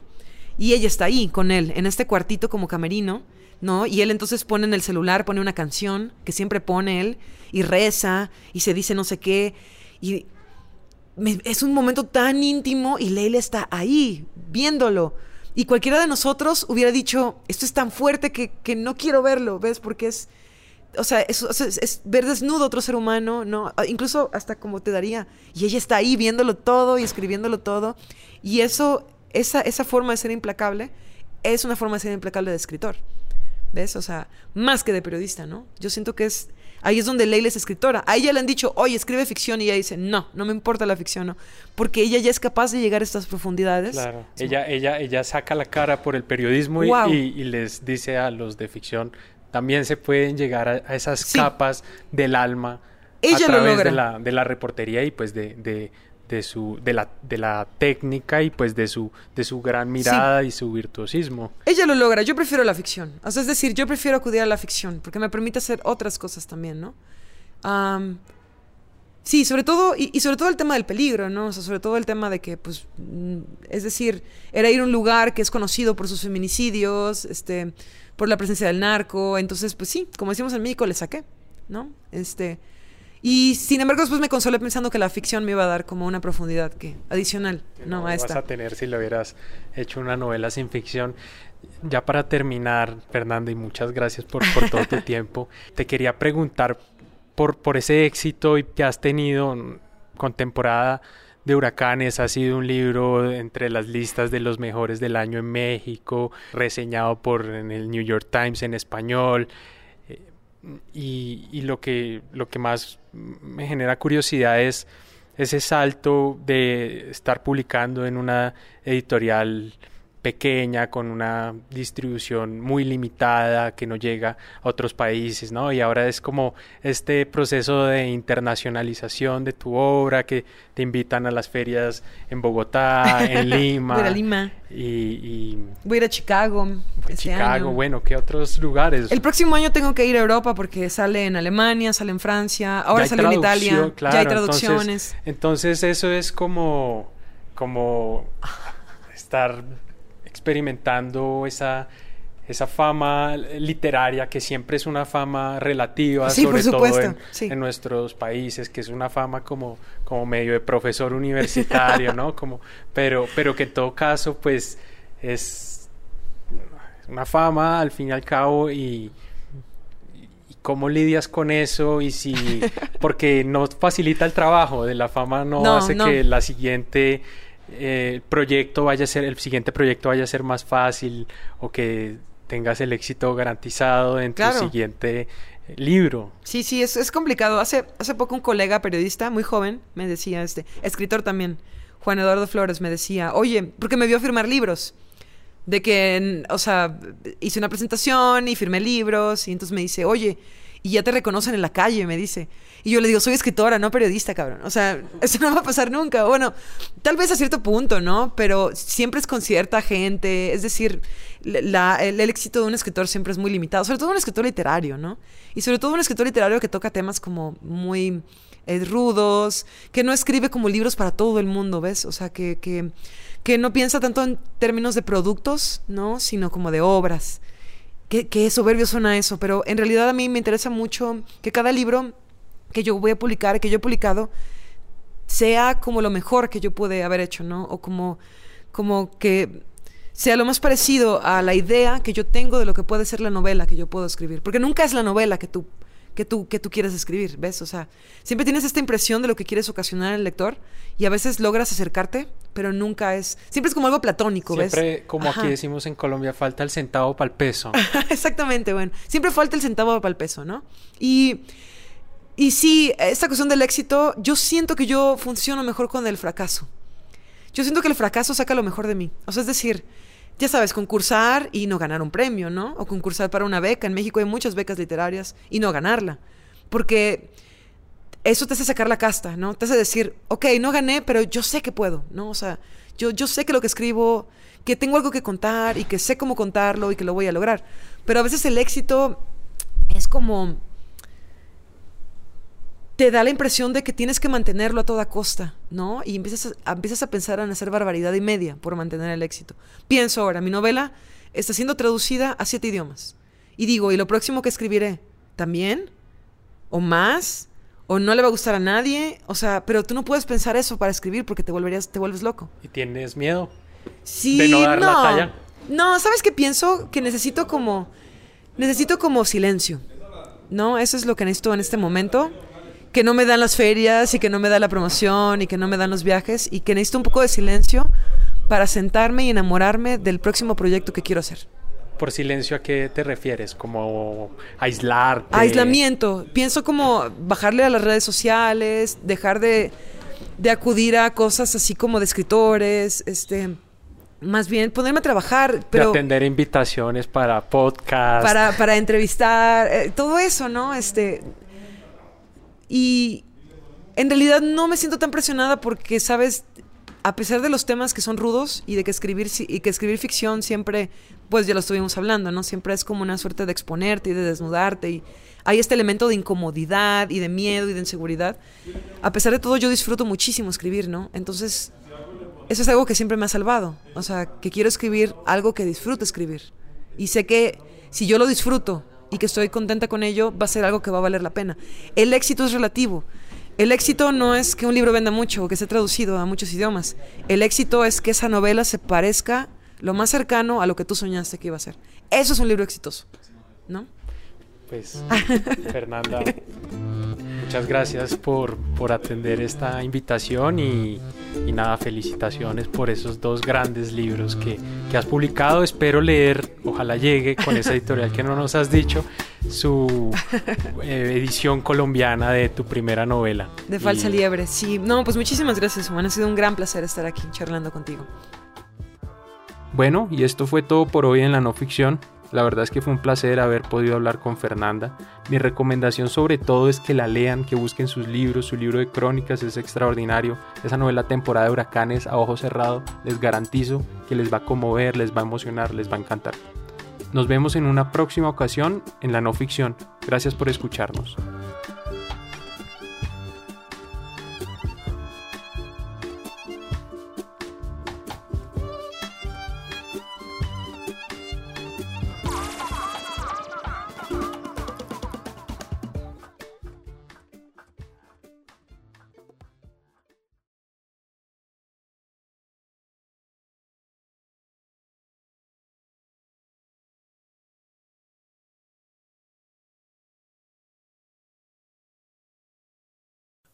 Y ella está ahí con él, en este cuartito como camerino, ¿no? Y él entonces pone en el celular, pone una canción que siempre pone él, y reza, y se dice no sé qué, y es un momento tan íntimo y Leila está ahí, viéndolo. Y cualquiera de nosotros hubiera dicho, esto es tan fuerte que, que no quiero verlo, ¿ves? Porque es, o sea, es, ver desnudo otro ser humano, ¿no? Ah, Incluso hasta como te daría. Y ella está ahí viéndolo todo y escribiéndolo todo. Y eso, esa, esa forma de ser implacable, es una forma de ser implacable de escritor. ¿Ves? O sea, más que de periodista, ¿no? Yo siento que es. Ahí es donde Leila es escritora. A ella le han dicho, oye, escribe ficción. Y ella dice, no, no me importa la ficción, ¿no? Porque ella ya es capaz de llegar a estas profundidades. Claro, ella, ella, ella saca la cara por el periodismo y, Wow. y- y les dice a los de ficción, también se pueden llegar a, a esas Sí. capas del alma Ella a lo través logra. de la, de la reportería y pues de, de, de su, de, la, de la técnica y pues de su, de su gran mirada y su virtuosismo. Ella lo logra, yo prefiero la ficción. O sea, es decir, yo prefiero acudir a la ficción porque me permite hacer otras cosas también, ¿no? Am, sí, sobre todo, y, y sobre todo el tema del peligro, ¿no? O sea, sobre todo el tema de que, pues, mm, es decir, era ir a un lugar que es conocido por sus feminicidios, este, por la presencia del narco, entonces, pues sí, como decimos en México, le saqué, ¿no? Este, y sin embargo, después me consolé pensando que la ficción me iba a dar como una profundidad que adicional, que ¿no? A vas esta. a tener si lo hubieras hecho una novela sin ficción. Ya para terminar, Fernanda, y muchas gracias por, por todo tu [LAUGHS] tiempo, te quería preguntar por, por ese éxito que has tenido con temporada de huracanes. Ha sido un libro entre las listas de los mejores del año en México, reseñado por en el New York Times en español. Y, y lo, que, lo que más me genera curiosidad es ese salto de estar publicando en una editorial pequeña, con una distribución muy limitada, que no llega a otros países, ¿no? Y ahora es como este proceso de internacionalización de tu obra, que te invitan a las ferias en Bogotá, [LAUGHS] en Lima. Voy a ir a Lima, Y, y voy a ir a Chicago. este Chicago, año. bueno, ¿qué otros lugares? El próximo año tengo que ir a Europa porque sale en Alemania, sale en Francia, ahora sale en Italia, ya hay claro, entonces- traducciones. Entonces, eso es como, como [LAUGHS] estar experimentando esa, esa fama literaria que siempre es una fama relativa, Sí, sobre todo en, sí. en nuestros países, que es una fama como, como medio de profesor universitario, ¿no? [LAUGHS] Como, pero, pero que en todo caso, pues, es una fama al fin y al cabo y y cómo lidias con eso y si [LAUGHS] porque no facilita el trabajo de la fama no, No, hace no. que la siguiente eh, proyecto vaya a ser el siguiente proyecto vaya a ser más fácil o que tengas el éxito garantizado en Claro. tu siguiente eh, libro Sí, sí, es, es complicado. Hace, hace poco un colega periodista muy joven me decía, este, escritor también, Juan Eduardo Flores, me decía, oye, porque me vio firmar libros. De que, o sea, hice una presentación y firmé libros y entonces me dice, oye, y ya te reconocen en la calle, me dice. Y yo le digo, soy escritora, no periodista, cabrón. O sea, eso no va a pasar nunca. Bueno, tal vez a cierto punto, ¿no? Pero siempre es con cierta gente. Es decir, el éxito de un escritor siempre es muy limitado. Sobre todo un escritor literario, ¿no? Y sobre todo un escritor literario que toca temas como muy eh, rudos, que no escribe como libros para todo el mundo, ¿ves? O sea, que, que, que no piensa tanto en términos de productos, ¿no? Sino como de obras. Qué, qué soberbio suena eso, pero en realidad a mí me interesa mucho que cada libro que yo voy a publicar, que yo he publicado, sea como lo mejor que yo pude haber hecho, ¿no? O como, como que sea lo más parecido a la idea que yo tengo de lo que puede ser la novela que yo puedo escribir. Porque nunca es la novela que tú, que tú, que tú quieres escribir, ¿ves? O sea, siempre tienes esta impresión de lo que quieres ocasionar el lector y a veces logras acercarte, pero nunca es... Siempre es como algo platónico, ¿ves? siempre como Ajá. aquí decimos en Colombia falta el centavo para el peso [LAUGHS] Exactamente, bueno. Siempre falta el centavo para el peso, ¿no? Y, y sí, esta cuestión del éxito, yo siento que yo funciono mejor con el fracaso. Yo siento que el fracaso saca lo mejor de mí. O sea, es decir, ya sabes, concursar y no ganar un premio, ¿no? O concursar para una beca. En México hay muchas becas literarias y no ganarla. Porque eso te hace sacar la casta, ¿no? Te hace decir, ok, no gané, pero yo sé que puedo, ¿no? O sea, yo, yo sé que lo que escribo, que tengo algo que contar y que sé cómo contarlo y que lo voy a lograr. Pero a veces el éxito es como... Te da la impresión de que tienes que mantenerlo a toda costa, ¿no? Y empiezas a, empiezas a pensar en hacer barbaridad y media por mantener el éxito. Pienso ahora, mi novela está siendo traducida a siete idiomas. Y digo, ¿y lo próximo que escribiré? ¿También? ¿O más? ¿O no le va a gustar a nadie? O sea, pero tú no puedes pensar eso para escribir porque te volverías, te vuelves loco. y tienes miedo Sí, de no dar la talla No, ¿sabes qué pienso? Que necesito como. Necesito como silencio. ¿No? Eso es lo que necesito en este momento. Que no me dan las ferias y que no me da la promoción y que no me dan los viajes y que necesito un poco de silencio para sentarme y enamorarme del próximo proyecto que quiero hacer. Por silencio, ¿a qué te refieres? ¿Como aislarte? Aislamiento. Pienso como bajarle a las redes sociales, dejar de, de acudir a cosas así como de escritores, este más bien ponerme a trabajar, pero... De atender invitaciones para podcast. Para, para entrevistar, eh, todo eso, ¿no? Este... Y en realidad no me siento tan presionada porque, ¿sabes? A pesar de los temas que son rudos y de que escribir, y que escribir ficción siempre, pues ya lo estuvimos hablando, ¿no? Siempre es como una suerte de exponerte y de desnudarte y hay este elemento de incomodidad y de miedo y de inseguridad. A pesar de todo, yo disfruto muchísimo escribir, ¿no? Entonces, eso es algo que siempre me ha salvado. O sea, que quiero escribir algo que disfruto escribir. Y sé que si yo lo disfruto y que estoy contenta con ello, va a ser algo que va a valer la pena. El éxito es relativo. El éxito no es que un libro venda mucho o que esté traducido a muchos idiomas. El éxito es que esa novela se parezca lo más cercano a lo que tú soñaste que iba a ser. Eso es un libro exitoso, ¿no? Pues, [LAUGHS] Fernanda, muchas gracias por, por atender esta invitación y, y, nada, felicitaciones por esos dos grandes libros que, que, has publicado. Espero leer, ojalá llegue con esa editorial que no nos has dicho, su [LAUGHS] eh, edición colombiana de tu primera novela. De Falsa y... Liebre, sí. No, pues muchísimas gracias, Juan. Ha sido un gran placer estar aquí charlando contigo. Bueno, y esto fue todo por hoy en la no ficción. La verdad es que fue un placer haber podido hablar con Fernanda. Mi recomendación sobre todo es que la lean, que busquen sus libros, su libro de crónicas es extraordinario. Esa novela temporada de huracanes a ojo cerrado, les garantizo que les va a conmover, les va a emocionar, les va a encantar. Nos vemos en una próxima ocasión en la no ficción. Gracias por escucharnos.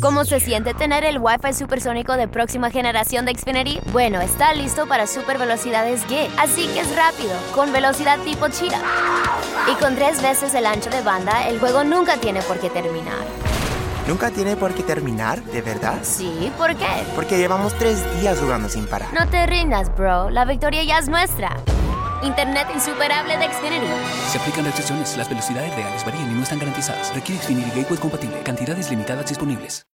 ¿Cómo se siente tener el Wi-Fi supersónico de próxima generación de Xfinity? Bueno, está listo para super velocidades G, así que es rápido, con velocidad tipo Cheetah. Y con tres veces el ancho de banda, el juego nunca tiene por qué terminar. ¿Nunca tiene por qué terminar, de verdad? Sí, ¿por qué? Porque llevamos tres días jugando sin parar. No te rindas, bro, la victoria ya es nuestra. Internet insuperable de Xfinity. Se aplican restricciones. Las velocidades reales varían y no están garantizadas. Requiere Xfinity Gateway compatible. Cantidades limitadas disponibles.